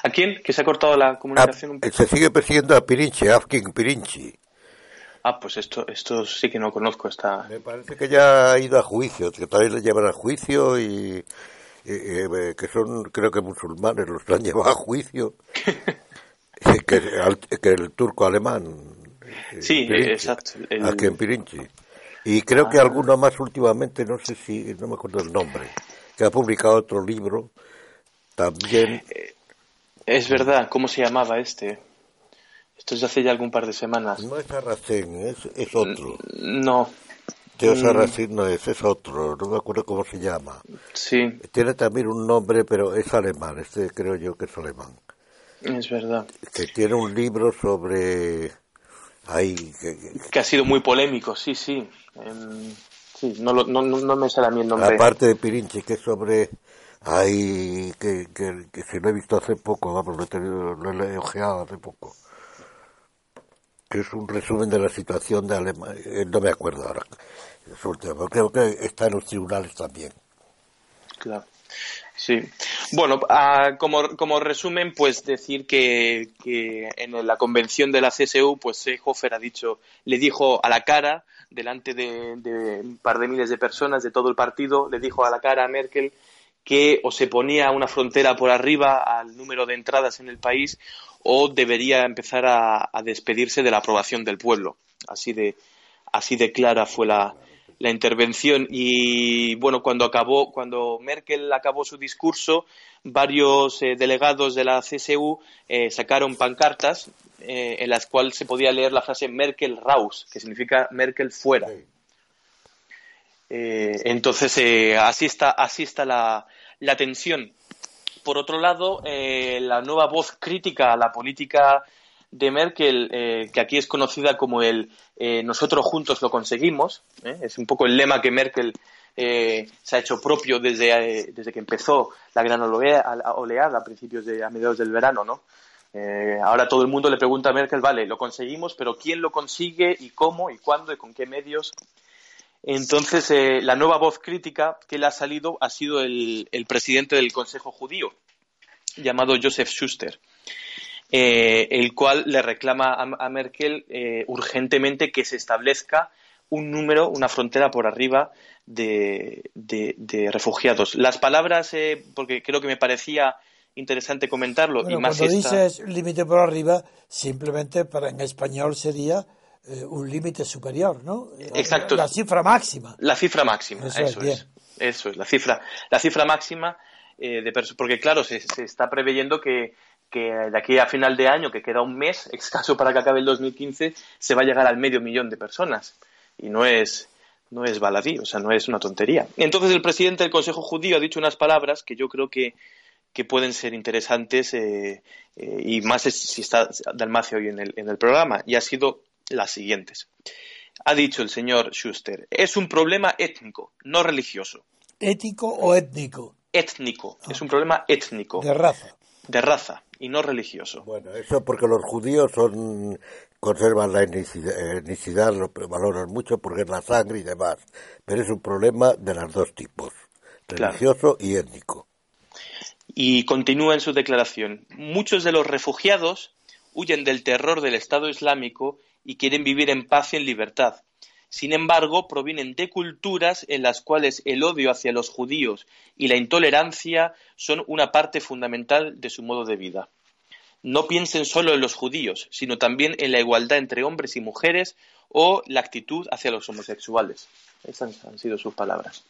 ¿A quién? Que se ha cortado la comunicación un poco. Se sigue persiguiendo a Pirinchi, a Afkin Pirinchi. Ah, pues esto, esto sí que no conozco. Esta... Me parece que ya ha ido a juicio, que todavía le llevan a juicio y, eh, que son, creo que musulmanes los han llevado a juicio. que, que, el turco alemán. Eh, sí, exacto. Aquí en Pirinchi. Y creo que ah. alguno más últimamente, no sé si, no me acuerdo el nombre, que ha publicado otro libro también. Eh, es verdad, ¿cómo se llamaba este? Esto es hace ya algún par de semanas. No es Arracén, es, es otro. No. Dios Arracén no es, es otro, no me acuerdo cómo se llama. Sí. Tiene también un nombre, pero es alemán, este creo yo que es alemán. Es verdad. Que tiene un libro sobre... Ahí, que, ha sido muy polémico, sí, sí. sí, no, no, no, me sale a mí el nombre. Aparte de Pirinchi, que es sobre Ahí, que, que, que si lo he visto hace poco, vamos, lo he, tenido, lo he ojeado hace poco. Es un resumen de la situación de Alemania. Eh, no me acuerdo ahora. Creo que está en los tribunales también. Claro. Sí. Bueno, como, como resumen, pues decir que, que, en la convención de la CSU, pues Seehofer ha dicho, le dijo a la cara, delante de, de, un par de miles de personas de todo el partido, le dijo a la cara a Merkel que o se ponía una frontera por arriba al número de entradas en el país o debería empezar a, despedirse de la aprobación del pueblo. Así de, así de clara fue la, la intervención y bueno cuando acabó cuando Merkel acabó su discurso varios eh, delegados de la CSU eh, sacaron pancartas eh, en las cuales se podía leer la frase Merkel raus que significa Merkel fuera entonces así está así está la, la tensión. Por otro lado, eh, la nueva voz crítica a la política de Merkel, eh, que aquí es conocida como el eh, nosotros juntos lo conseguimos, es un poco el lema que Merkel se ha hecho propio desde, desde que empezó la gran oleada a principios de a mediados del verano, ¿no? ahora todo el mundo le pregunta a Merkel, vale, lo conseguimos, pero ¿quién lo consigue y cómo y cuándo y con qué medios? Entonces, eh, la nueva voz crítica que le ha salido ha sido el, presidente del Consejo Judío, llamado Joseph Schuster, eh, el cual le reclama a, Merkel eh, urgentemente que se establezca un número, una frontera por arriba de, refugiados. Las palabras, porque creo que me parecía interesante comentarlo. y más cuando dices límite por arriba, simplemente para en español sería eh, un límite superior, ¿no? Exacto. La cifra máxima. La cifra máxima, eso, es, Eso es, la cifra, la cifra máxima eh, de porque claro, se, está preveyendo que, de aquí a final de año, que queda un mes escaso para que acabe el 2015, se va a llegar al medio millón de personas. Y no es, no es baladí, o sea, no es una tontería. Entonces el presidente del Consejo Judío ha dicho unas palabras que yo creo que, que pueden ser interesantes eh, y más si está Dalmacio hoy en el, en el programa. Y ha sido las siguientes. Ha dicho el señor Schuster, es un problema étnico, no religioso. ¿Ético o étnico? Étnico, es un problema étnico. De raza. De raza y no religioso. Bueno, eso porque los judíos son conservan la etnicidad, lo valoran mucho porque es la sangre y demás. Pero es un problema de los dos tipos, religioso y étnico. Y continúa en su declaración. Muchos de los refugiados huyen del terror del Estado Islámico y quieren vivir en paz y en libertad. Sin embargo, provienen de culturas en las cuales el odio hacia los judíos y la intolerancia son una parte fundamental de su modo de vida. No piensen solo en los judíos, sino también en la igualdad entre hombres y mujeres o la actitud hacia los homosexuales. Esas han sido sus palabras.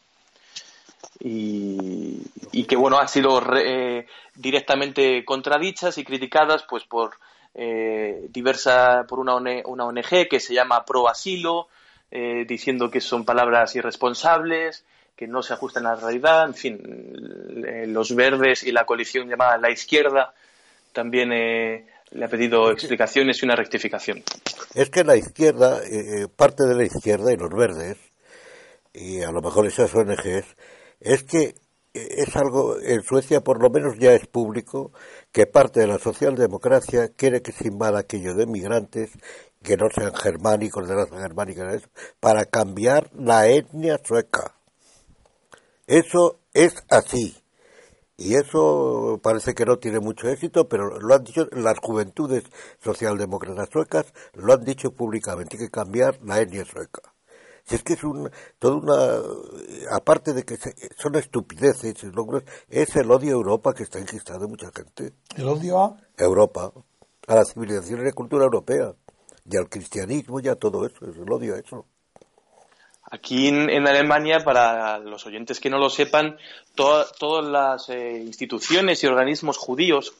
Y, que bueno, han sido eh, directamente contradichas y criticadas pues por eh, diversa por una, una, ONG que se llama Pro Asilo, eh, diciendo que son palabras irresponsables, que no se ajustan a la realidad, en fin, eh, los verdes y la coalición llamada La Izquierda también le ha pedido explicaciones y una rectificación. Es que la izquierda, parte de la izquierda y los verdes, y a lo mejor esas ONGs, es que es algo, en Suecia por lo menos ya es público, que parte de la socialdemocracia quiere que se invada aquello de migrantes que no sean germánicos, de raza germánica, para cambiar la etnia sueca. Eso es así. Y eso parece que no tiene mucho éxito, pero lo han dicho las juventudes socialdemócratas suecas, lo han dicho públicamente, hay que cambiar la etnia sueca. Si es que es un, toda una, aparte de que son estupideces, es el odio a Europa que está enquistado en mucha gente. ¿El odio a? Europa, a la civilización y la cultura europea, y al cristianismo y a todo eso, es el odio a eso. Aquí en, Alemania, para los oyentes que no lo sepan, todas las eh, instituciones y organismos judíos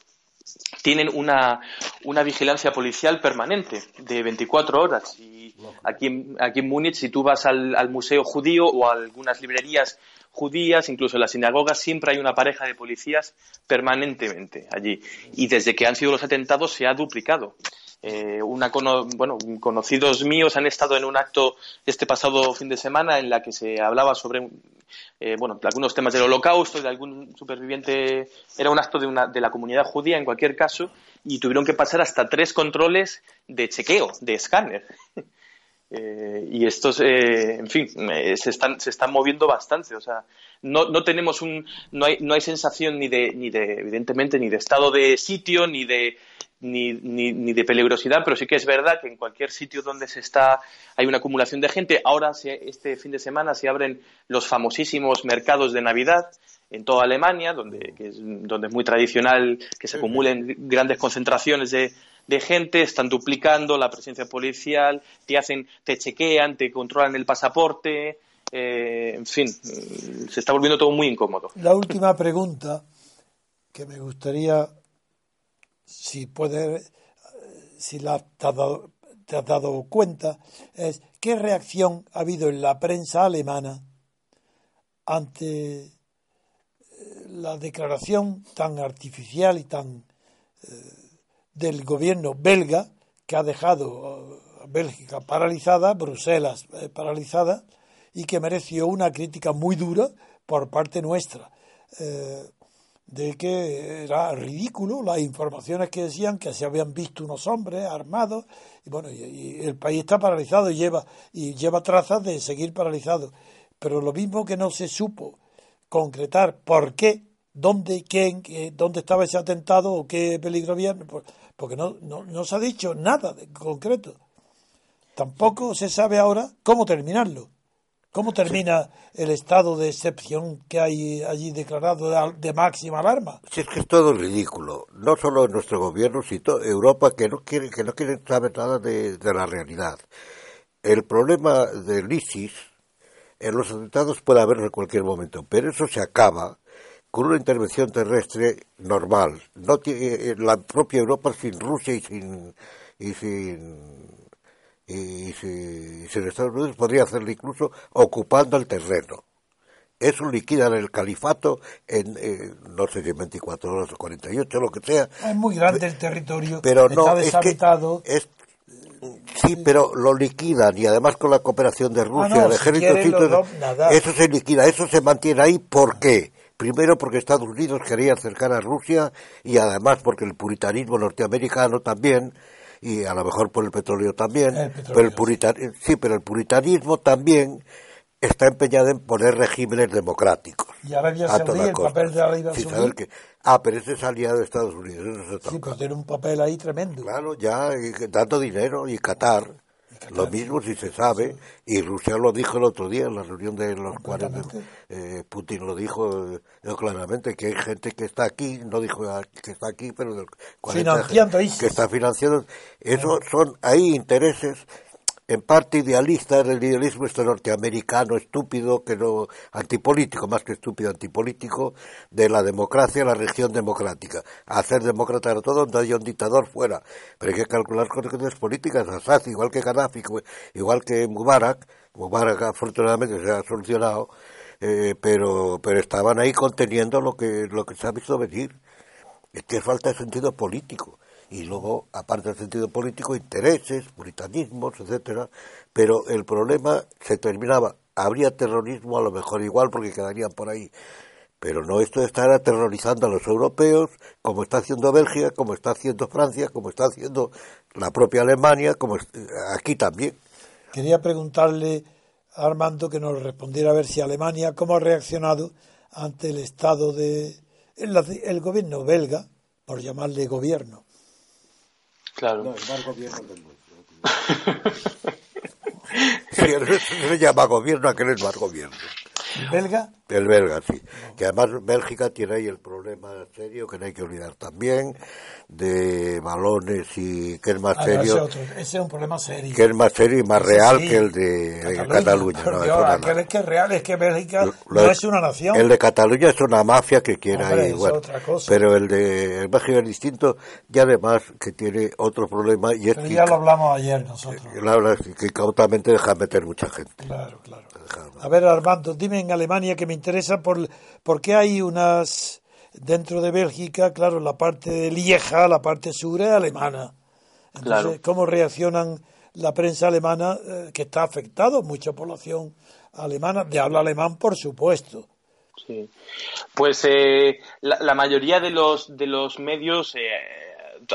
tienen una, una, vigilancia policial permanente de 24 horas. Y aquí, en, aquí en Múnich, si tú vas al, museo judío o a algunas librerías judías, incluso en las sinagogas, siempre hay una pareja de policías permanentemente allí. Y desde que han sido los atentados se ha duplicado. Eh, una bueno, conocidos míos han estado en un acto este pasado fin de semana en la que se hablaba sobre eh, bueno, algunos temas del holocausto, de algún superviviente, era un acto de, una, de la comunidad judía en cualquier caso, y tuvieron que pasar hasta tres controles de chequeo, de escáner. Eh, y estos, eh, en fin, se, están, se están moviendo bastante. O sea, no, no tenemos un, no hay, no hay sensación ni de, ni de, evidentemente, ni de estado de sitio, ni de, ni, ni, de peligrosidad, pero sí que es verdad que en cualquier sitio donde se está hay una acumulación de gente. Ahora, este fin de semana, se abren los famosísimos mercados de Navidad en toda Alemania, donde, es, donde es muy tradicional que se acumulen grandes concentraciones de, de gente, están duplicando la presencia policial, te hacen, te chequean, te controlan el pasaporte, eh, en fin, se está volviendo todo muy incómodo. La última pregunta que me gustaría si puede, si la te has, dado, te has dado cuenta, es qué reacción ha habido en la prensa alemana ante eh, la declaración tan artificial y tan eh, del gobierno belga que ha dejado a Bélgica paralizada, Bruselas eh, paralizada y que mereció una crítica muy dura por parte nuestra de que era ridículo las informaciones que decían que se habían visto unos hombres armados y bueno y, el país está paralizado y lleva y lleva trazas de seguir paralizado. Pero lo mismo que no se supo concretar por qué dónde quién dónde estaba ese atentado o qué peligro había pues, porque no, no, no se ha dicho nada de concreto tampoco se sabe ahora cómo terminarlo ¿Cómo termina el estado de excepción que hay allí declarado de, máxima alarma? Si es que es todo ridículo, no solo en nuestro gobierno, sino Europa que no quiere que no quiere saber nada de, la realidad. El problema del ISIS en los atentados puede haberlo en cualquier momento, pero eso se acaba con una intervención terrestre normal. No tiene, la propia Europa sin Rusia y sin y sin y si, si Estados Unidos podría hacerlo incluso ocupando el terreno. Eso liquida el califato en, no sé si 24 horas o 48, lo que sea. Es muy grande el territorio, pero no, está deshabitado. Es sí, pero lo liquidan y además con la cooperación de ah, Rusia, el ejército, eso se liquida, eso se mantiene ahí. ¿Por qué? Primero porque Estados Unidos quería acercar a Rusia y además porque el puritanismo norteamericano también y a lo mejor por el petróleo también, pero el sí. pero el puritanismo también está empeñado en poner regímenes democráticos. Y Arabia Saudí, el papel de Arabia Saudí. Que, ah, pero ese es aliado de Estados Unidos. sí, pero tiene un papel ahí tremendo. Claro, ya, dando dinero, y Qatar. Lo mismo si se sabe, y Rusia lo dijo el otro día en la reunión de los 40, eh, Putin lo dijo eh, claramente, que hay gente que está aquí, no dijo que está aquí, pero del financiando que está financiando. Eso son, hay intereses en parte idealista, el idealismo este norteamericano estúpido, que no, antipolítico, más que estúpido, antipolítico, de la democracia, la región democrática. Hacer demócrata de todo donde haya un dictador fuera. Pero hay que calcular consecuencias políticas, Assad, igual que Gaddafi, igual que Mubarak, Mubarak afortunadamente se ha solucionado, eh, pero, pero estaban ahí conteniendo lo que, lo que se ha visto venir. Es que falta de sentido político y luego, aparte del sentido político, intereses, puritanismos, etcétera, pero el problema se terminaba, habría terrorismo a lo mejor igual porque quedarían por ahí, pero no esto de estar aterrorizando a los europeos, como está haciendo Bélgica, como está haciendo Francia, como está haciendo la propia Alemania, como aquí también. Quería preguntarle a Armando que nos respondiera a ver si Alemania, cómo ha reaccionado ante el estado de el, el gobierno belga, por llamarle gobierno, Claro. No, el mal gobierno del nuestro. Sí, el- se llama gobierno, aquel es mal gobierno. belga, El belga, sí. Que además Bélgica tiene ahí el problema serio que no hay que olvidar también de balones y que es más ah, no, ese, serio, ese es un problema serio. que es más serio y más Ese real sí, que el de Cataluña. Por no, Dios, aquel es que es real, es que Bélgica Lo- no es una nación. El de Cataluña es una mafia que quiere Hombre, ahí, bueno, pero el de el Bélgica es distinto y además que tiene otro problema y es Pero que, ya lo hablamos ayer nosotros. verdad es que cautamente deja meter mucha gente. Claro, claro. Deja- A ver, Armando, dime en Alemania que me interesa por, por qué hay unas dentro de Bélgica, claro, la parte de Lieja, la parte sur es alemana. Entonces, Claro. ¿cómo reaccionan la prensa alemana eh, que está afectado mucha población alemana de habla alemán, por supuesto? Sí. Pues eh, la, la mayoría de los de los medios eh,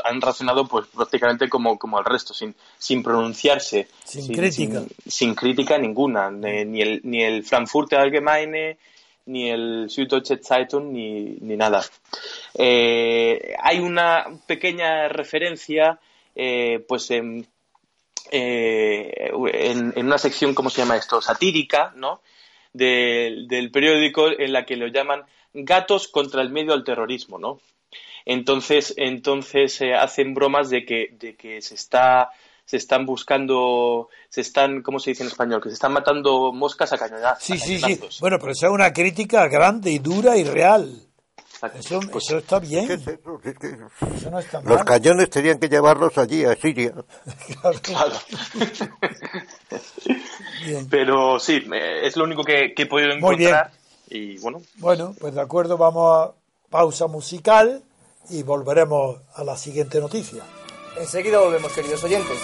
han razonado pues prácticamente como, como el resto, sin, sin pronunciarse. Sin crítica. Sin, sin crítica ninguna. Ni, el, ni el Frankfurter Allgemeine, ni el Süddeutsche Zeitung, ni, ni nada. Eh, hay una pequeña referencia eh, pues en, eh, en, en una sección, ¿cómo se llama esto? Satírica, ¿no? del, del periódico en la que lo llaman gatos contra el medio al terrorismo, ¿no? Entonces, entonces eh, hacen bromas de que, de que se está se están buscando, se están, ¿cómo se dice en español? Que se están matando moscas a cañonazos. Sí, sí, sí. Bueno, pero esa es una crítica grande y dura y real. Eso, Pues, eso está ¿Qué bien. es eso? Es que Eso no está los cañones tenían que llevarlos allí, a Siria. Claro. claro. Bien. Pero sí, eh, es lo único que, que he podido Muy bien. encontrar. Y bueno, Bueno, pues de acuerdo, vamos a pausa musical y volveremos a la siguiente noticia. Enseguida volvemos, queridos oyentes.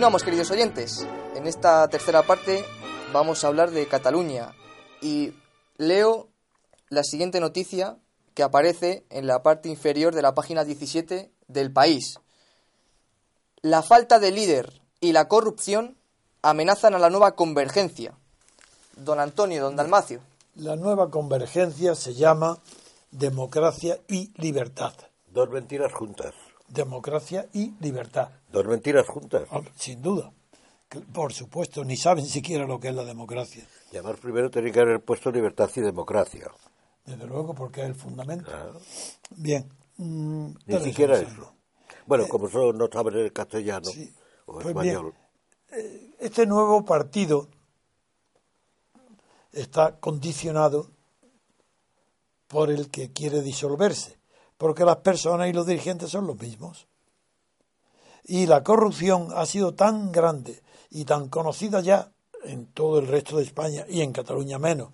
Continuamos, queridos oyentes. En esta tercera parte vamos a hablar de Cataluña y leo la siguiente noticia que aparece en la parte inferior de la página 17 del país. La falta de líder y la corrupción amenazan a la nueva convergencia. Don Antonio, don Dalmacio. La nueva convergencia se llama democracia y libertad. Dos mentiras juntas. Democracia y libertad. Dos mentiras juntas. Ah, Sin duda. Por supuesto, ni saben siquiera lo que es la democracia. Y además primero tenía que haber puesto libertad y democracia. Desde luego, porque es el fundamento. Ah, Bien. mm, Ni siquiera eso. Bueno, como solo no saben el castellano Sí. o Pues español. Este nuevo partido está condicionado por el que quiere disolverse, porque las personas y los dirigentes son los mismos. Y la corrupción ha sido tan grande y tan conocida ya en todo el resto de España y en Cataluña menos,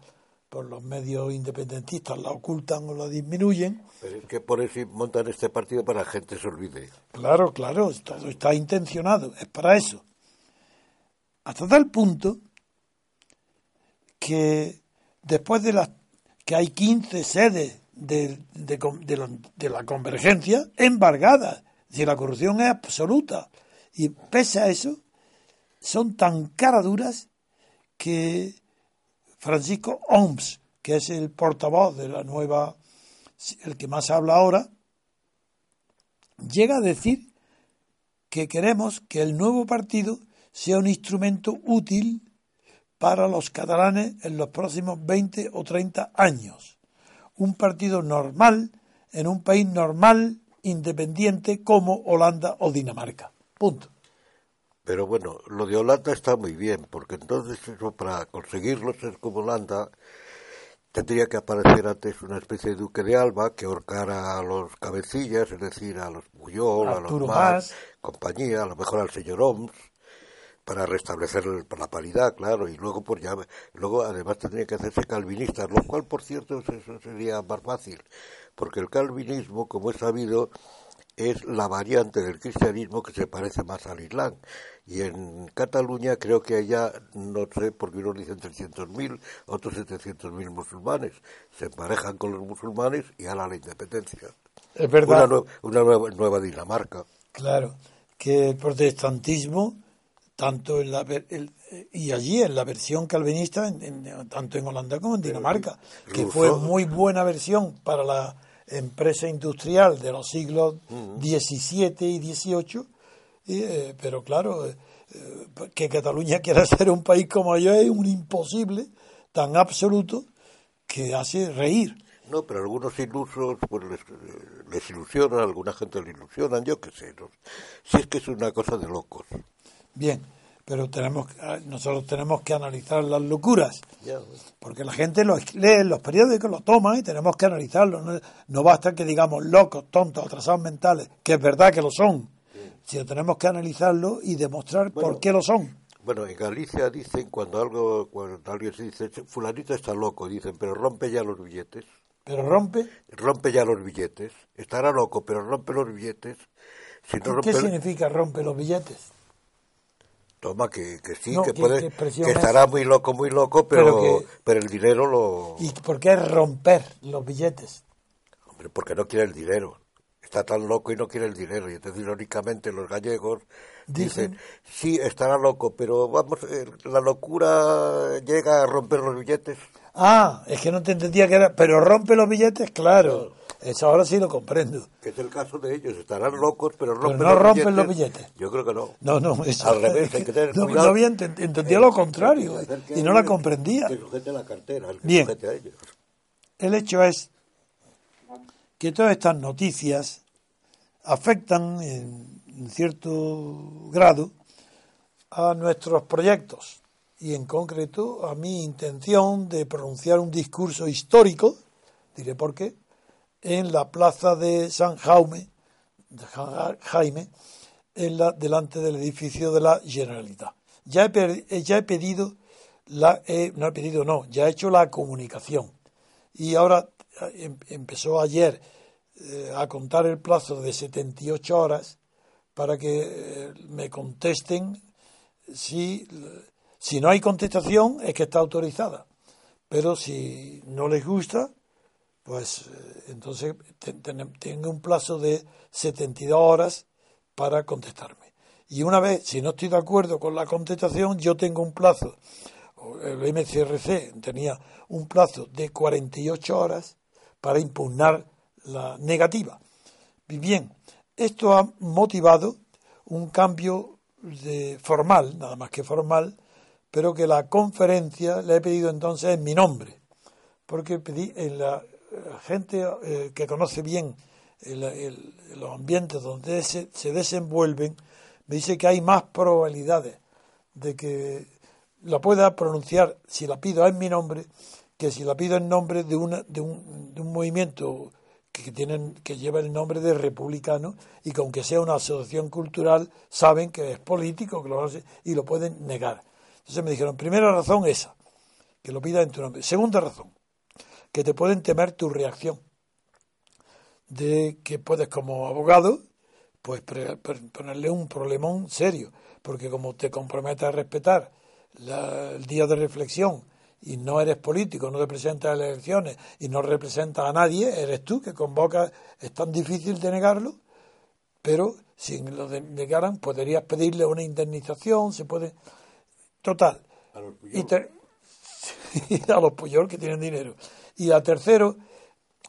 por los medios independentistas la ocultan o la disminuyen. Pero es que por eso montan este partido para que la gente se olvide. Claro, claro, todo está intencionado, es para eso. Hasta tal punto que después de las que hay 15 sedes de, de de la, de la convergencia embargadas, si la corrupción es absoluta. Y pese a eso, son tan caraduras que Francisco Oms, que es el portavoz de la nueva, el que más habla ahora, llega a decir que queremos que el nuevo partido sea un instrumento útil para los catalanes en los próximos 20 o 30 años. Un partido normal en un país normal, independiente como Holanda o Dinamarca. Punto. Pero bueno, lo de Holanda está muy bien, porque entonces eso para conseguirlo ser como Holanda tendría que aparecer antes una especie de duque de Alba que ahorcara a los cabecillas, es decir, a los Puyol, a los Mas, Mas. compañía, a lo mejor al señor Oms, para restablecer la paridad, claro, y luego por ya, luego además tendría que hacerse calvinista, lo cual por cierto eso sería más fácil, porque el calvinismo, como es sabido, es la variante del cristianismo que se parece más al Islam. Y en Cataluña creo que allá, no sé, porque unos dicen 300.000, otros 700.000 musulmanes. Se emparejan con los musulmanes y a la independencia. Es verdad. Una, nueva, nueva Dinamarca. Claro, que el protestantismo tanto en la y allí en la versión calvinista tanto en Holanda como en Dinamarca que fue muy buena versión para la empresa industrial de los siglos XVII y XVIII eh, pero claro eh, que Cataluña quiera ser un país como yo es un imposible tan absoluto que hace reír no, pero algunos ilusos pues les, les ilusionan, alguna gente les ilusionan, yo qué sé. Si es que es una cosa de locos. Bien, pero tenemos ah, nosotros tenemos que analizar las locuras, porque la gente lo lee en los periódicos, lo toma y tenemos que analizarlo. No, basta que digamos locos, tontos, atrasados mentales, que es verdad que lo son, sino tenemos que analizarlo y demostrar por qué lo son. Bueno, en Galicia dicen cuando algo cuando alguien se dice fulanito está loco, dicen, pero rompe ya los billetes. ¿Pero rompe? Rompe ya los billetes. Estará loco, pero rompe los billetes. ¿Qué significa rompe los billetes? Toma, que, que sí, que, puede, que estará muy loco, muy loco, pero, pero, el dinero lo... ¿Y por qué romper los billetes? Hombre, porque no quiere el dinero. Está tan loco y no quiere el dinero. Y entonces, irónicamente, los gallegos dicen, sí, estará loco, pero vamos, eh, la locura llega a romper los billetes. Ah, es que no te entendía que era, pero rompe los billetes, claro. Eso ahora sí lo comprendo. Que es el caso de ellos, estarán locos, pero rompen, no rompen los billetes. Yo creo que no. No, no, eso, Al revés, hay que tener no, había entendía lo contrario y no la comprendía. Que sujete la cartera, el que Bien. sujete a ellos. El hecho es que todas estas noticias afectan en cierto grado a nuestros proyectos y en concreto a mi intención de pronunciar un discurso histórico, diré por qué, en la plaza de San Jaume, Jaime, en la, delante del edificio de la Generalitat. Ya he, ya he pedido, la, no he pedido, no, ya he hecho la comunicación. Y ahora em, empezó ayer eh, a contar el plazo de 78 horas para que eh, me contesten si si no hay contestación es que está autorizada, pero si no les gusta, pues eh, entonces tengo un plazo de 72 horas para contestarme. Y una vez, si no estoy de acuerdo con la contestación, yo tengo un plazo, el MCRC tenía un plazo de 48 horas para impugnar la negativa. Bien, esto ha motivado un cambio de formal, nada más que formal, pero que la conferencia le he pedido entonces en mi nombre, porque pedí en la gente eh, que conoce bien los ambientes donde se, se, desenvuelven, me dice que hay más probabilidades de que la pueda pronunciar si la pido en mi nombre que si la pido en nombre de, una, de, un, de un movimiento que, tienen, que lleva el nombre de republicano y que aunque sea una asociación cultural saben que es político que lo y lo pueden negar. Entonces me dijeron, primera razón esa, que lo pida en tu nombre. Segunda razón, que te pueden temer tu reacción, de que puedes como abogado, pues ponerle un problemón serio, porque como te comprometes a respetar el día de reflexión y no eres político, no representas las elecciones y no representas a nadie, eres tú que convocas, es tan difícil de negarlo, pero si lo negaran podrías pedirle una indemnización, se puede Total. A los y, a los Puyol que tienen dinero. Y la tercero,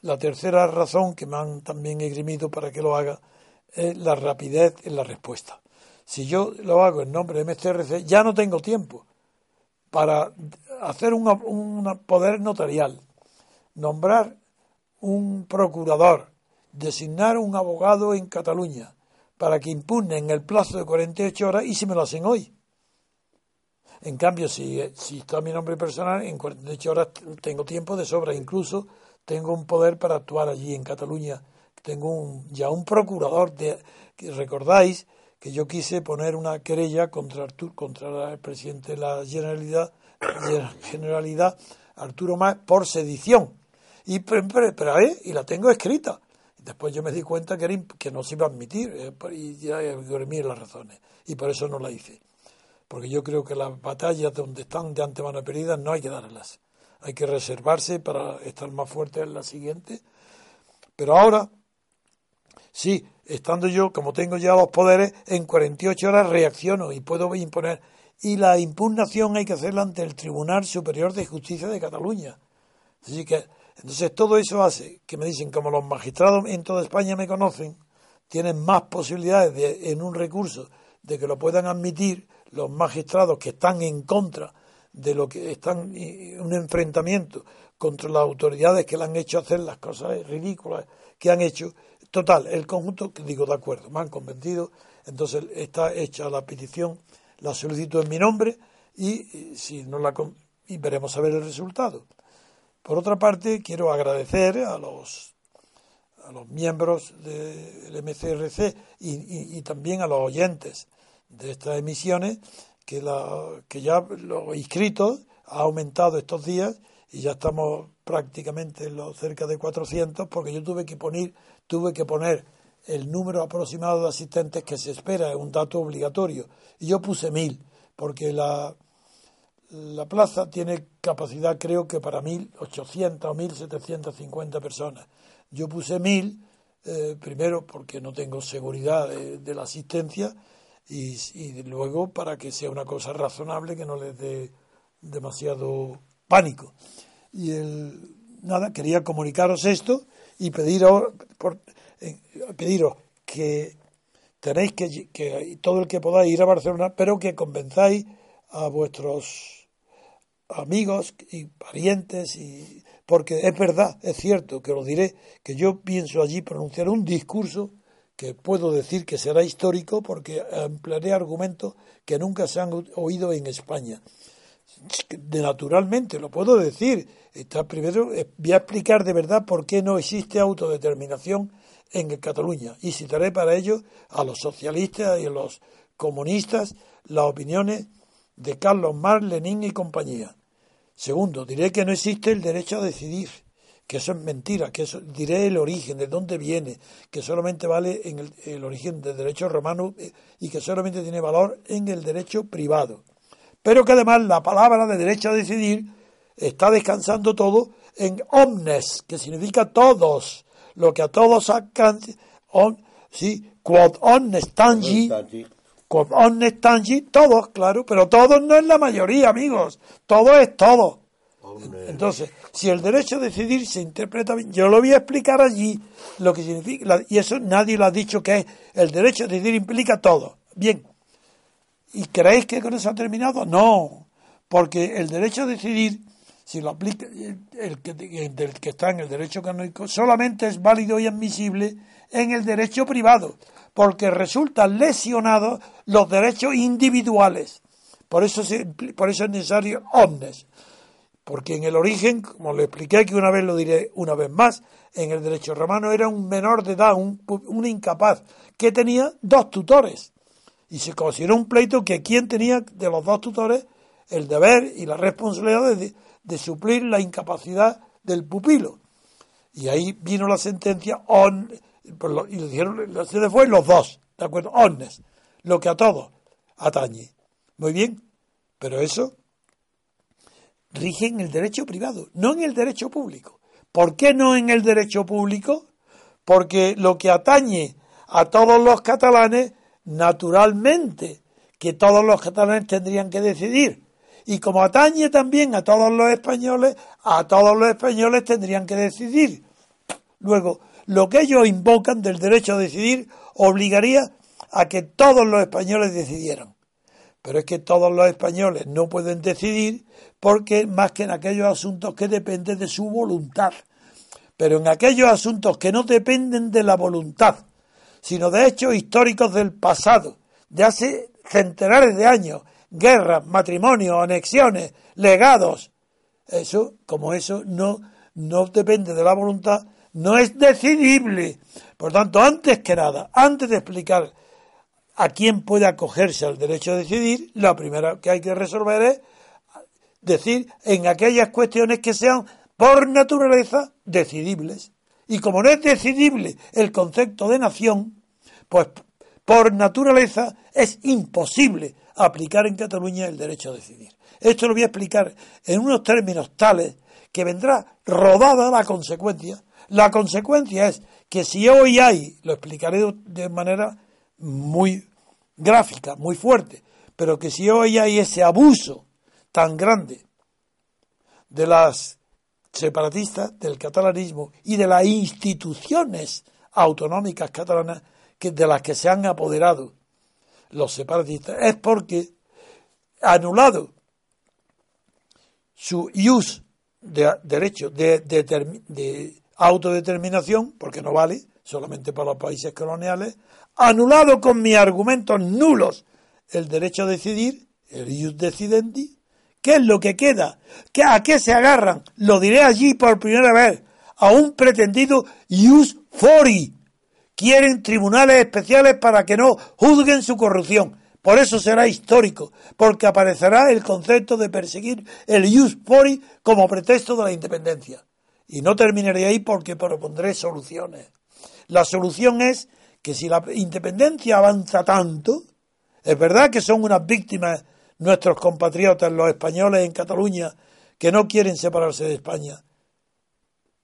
la tercera razón que me han también esgrimido para que lo haga es la rapidez en la respuesta. Si yo lo hago en nombre de MCRC, ya no tengo tiempo para hacer un poder notarial, nombrar un procurador, designar un abogado en Cataluña para que impugne en el plazo de 48 horas y si me lo hacen hoy. En cambio, si, si está mi nombre personal, en 48 horas tengo tiempo de sobra. Incluso tengo un poder para actuar allí en Cataluña. Tengo un, ya un procurador. De, recordáis que yo quise poner una querella contra Artur, contra el presidente de la Generalidad, Generalidad Arturo Más por sedición. Y, pero, pero, y la tengo escrita. Después yo me di cuenta que, era, que no se iba a admitir eh, y ya dormí las razones. Y por eso no la hice. Porque yo creo que las batallas donde están de antemano perdidas no hay que darlas. Hay que reservarse para estar más fuertes en la siguiente. Pero ahora, sí, estando yo, como tengo ya los poderes, en 48 horas reacciono y puedo imponer. Y la impugnación hay que hacerla ante el Tribunal Superior de Justicia de Cataluña. Así que, entonces todo eso hace que me dicen, como los magistrados en toda España me conocen, tienen más posibilidades de, en un recurso de que lo puedan admitir los magistrados que están en contra de lo que están un enfrentamiento contra las autoridades que le han hecho hacer las cosas ridículas que han hecho. Total, el conjunto, digo, de acuerdo, me han convencido, entonces está hecha la petición, la solicito en mi nombre y, si no la y veremos a ver el resultado. Por otra parte, quiero agradecer a los a los miembros del MCRC y, y también a los oyentes de estas emisiones que, la, que ya los inscritos ha aumentado estos días y ya estamos prácticamente en los cerca de 400 porque yo tuve que poner tuve que poner el número aproximado de asistentes que se espera, es un dato obligatorio, y yo puse mil, porque la, la plaza tiene capacidad creo que para 1.800 o 1.750 personas. Yo puse mil, eh, primero porque no tengo seguridad de la asistencia y, luego para que sea una cosa razonable que no les dé demasiado pánico. Y el, nada, quería comunicaros esto y pediros, por, eh, pediros que tenéis que, que todo el que podáis ir a Barcelona, pero que convenzáis a vuestros amigos y parientes y porque es verdad, es cierto que os diré que yo pienso allí pronunciar un discurso que puedo decir que será histórico porque emplearé argumentos que nunca se han oído en España. De naturalmente, lo puedo decir. Está primero, eh, voy a explicar de verdad por qué no existe autodeterminación en Cataluña y citaré para ello a los socialistas y a los comunistas las opiniones de Carlos Marx, Lenin y compañía. Segundo, diré que no existe el derecho a decidir que eso es mentira, que eso, diré el origen, de dónde viene, que solamente vale en el, origen del derecho romano eh, y que solamente tiene valor en el derecho privado. Pero que además la palabra de derecho a decidir está descansando todo en omnes, que significa todos, lo que a todos alcance, on, sí, quod omnes tangi, quod omnes tangi, todos, claro, pero todos no es la mayoría, amigos, todo es todo. Entonces, si el derecho a decidir se interpreta bien, yo lo voy a explicar allí lo que significa, y eso nadie lo ha dicho que es, el derecho a decidir implica todo. Bien. ¿Y creéis que con eso ha terminado? No, porque el derecho a decidir, si lo aplica el que, está en el derecho canónico, solamente es válido y admisible en el derecho privado, porque resultan lesionados los derechos individuales. Por eso, por eso es necesario omnes. Porque en el origen, como le expliqué que una vez lo diré una vez más, en el derecho romano era un menor de edad, un, incapaz, que tenía dos tutores. Y se consideró un pleito que quien tenía de los dos tutores el deber y la responsabilidad de, suplir la incapacidad del pupilo. Y ahí vino la sentencia on, y le dijeron, se fue los dos, ¿de acuerdo? Onnes, lo que a todos atañe. Muy bien, pero eso rige en el derecho privado, no en el derecho público. ¿Por qué no en el derecho público? Porque lo que atañe a todos los catalanes, naturalmente, que todos los catalanes tendrían que decidir. Y como atañe también a todos los españoles, a todos los españoles tendrían que decidir. Luego, lo que ellos invocan del derecho a decidir obligaría a que todos los españoles decidieran. Pero es que todos los españoles no pueden decidir porque más que en aquellos asuntos que dependen de su voluntad. Pero en aquellos asuntos que no dependen de la voluntad, sino de hechos históricos del pasado, de hace centenares de años, guerras, matrimonios, anexiones, legados, eso, como eso no, no depende de la voluntad, no es decidible. Por tanto, antes que nada, antes de explicar a quién puede acogerse al derecho a decidir, la primera que hay que resolver es decir en aquellas cuestiones que sean por naturaleza decidibles. Y como no es decidible el concepto de nación, pues por naturaleza es imposible aplicar en Cataluña el derecho a decidir. Esto lo voy a explicar en unos términos tales que vendrá rodada la consecuencia. La consecuencia es que si hoy hay, lo explicaré de manera muy gráfica, muy fuerte, pero que si hoy hay ese abuso tan grande de las separatistas, del catalanismo y de las instituciones autonómicas catalanas que, de las que se han apoderado los separatistas, es porque anulado su ius de derecho de, de, autodeterminación, porque no vale solamente para los países coloniales, anulado con mis argumentos nulos el derecho a decidir, el ius decidendi, ¿qué es lo que queda? ¿Qué, ¿A qué se agarran? Lo diré allí por primera vez, a un pretendido ius fori. Quieren tribunales especiales para que no juzguen su corrupción. Por eso será histórico, porque aparecerá el concepto de perseguir el ius fori como pretexto de la independencia. Y no terminaré ahí porque propondré soluciones. La solución es que si la independencia avanza tanto, es verdad que son unas víctimas nuestros compatriotas, los españoles en Cataluña, que no quieren separarse de España,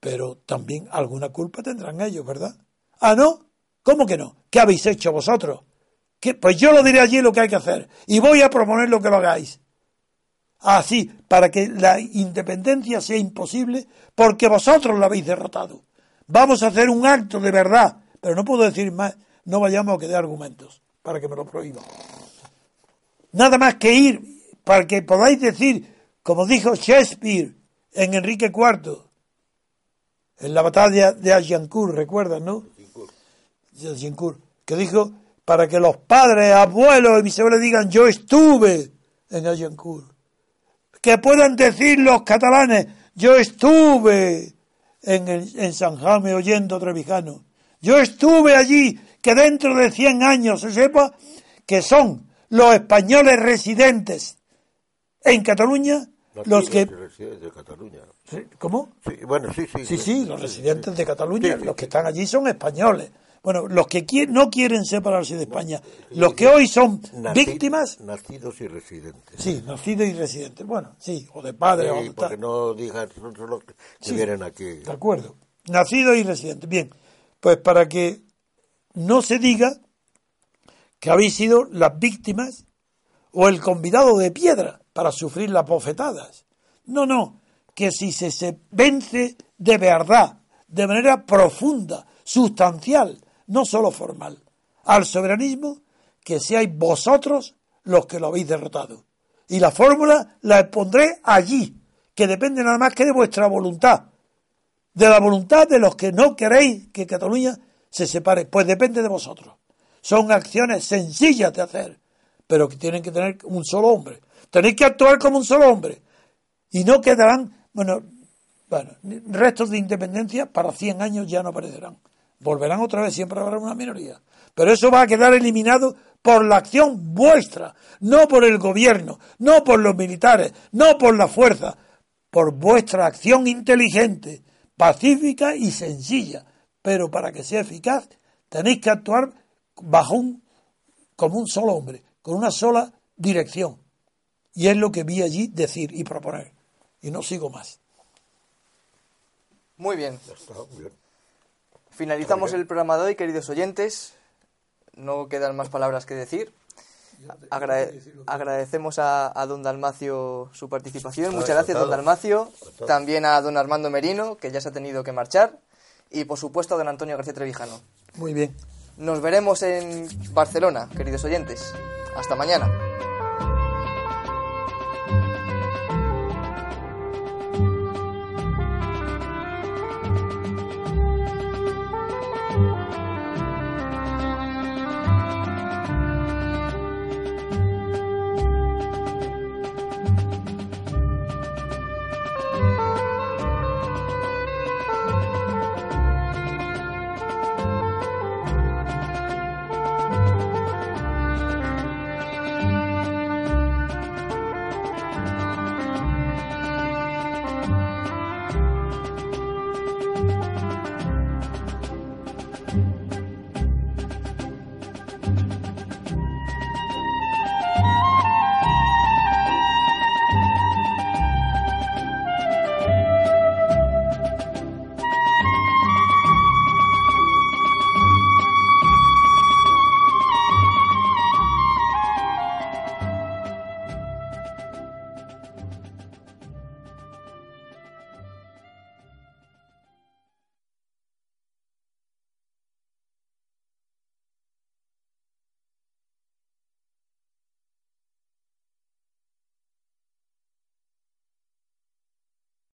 pero también alguna culpa tendrán ellos, ¿verdad? Ah, no, ¿cómo que no? ¿Qué habéis hecho vosotros? Pues yo lo diré allí lo que hay que hacer y voy a proponer lo que lo hagáis. Así, para que la independencia sea imposible porque vosotros la habéis derrotado. Vamos a hacer un acto de verdad, pero no puedo decir más, no vayamos a quedar argumentos para que me lo prohíban. Nada más que ir para que podáis decir, como dijo Shakespeare en Enrique IV, en la batalla de Agincourt, ¿recuerdas, no? Agincourt, que dijo, para que los padres, abuelos y bisabuelos digan, yo estuve en Agincourt. Que puedan decir los catalanes, yo estuve en, San Jaime oyendo Trevijano. Yo estuve allí, que dentro de 100 años se sepa que son los españoles residentes en Cataluña los que... De Cataluña. ¿Cómo? Sí, bueno, sí, sí. Sí, sí, los residentes de Cataluña, los que están allí son españoles. Bueno, los que no quieren separarse de España, los que hoy son víctimas. Nacidos y residentes. Sí, nacidos y residentes. Bueno, sí, o de padres. Sí, o porque no digan solo que vienen aquí. De acuerdo. Nacidos y residentes. Bien, pues para que no se diga que habéis sido las víctimas o el convidado de piedra para sufrir las bofetadas. No, no, que si se, se vence de verdad, de manera profunda, sustancial, no solo formal, al soberanismo, que seáis vosotros los que lo habéis derrotado. Y la fórmula la expondré allí, que depende nada más que de vuestra voluntad, de la voluntad de los que no queréis que Cataluña se separe, pues depende de vosotros. Son acciones sencillas de hacer, pero que tienen que tener un solo hombre. Tenéis que actuar como un solo hombre. Y no quedarán, bueno, bueno, restos de independencia para 100 años ya no aparecerán volverán otra vez, siempre habrá una minoría. Pero eso va a quedar eliminado por la acción vuestra, no por el gobierno, no por los militares, no por la fuerza, por vuestra acción inteligente, pacífica y sencilla. Pero para que sea eficaz, tenéis que actuar bajo un, como un solo hombre, con una sola dirección. Y es lo que vi allí decir y proponer. Y no sigo más. Muy bien. Finalizamos el programa de hoy, queridos oyentes. No quedan más palabras que decir. Agradecemos a, don Dalmacio su participación. Muchas gracias, don Dalmacio. También a don Armando Merino, que ya se ha tenido que marchar. Y por supuesto a don Antonio García Trevijano. Muy bien. Nos veremos en Barcelona, queridos oyentes. Hasta mañana.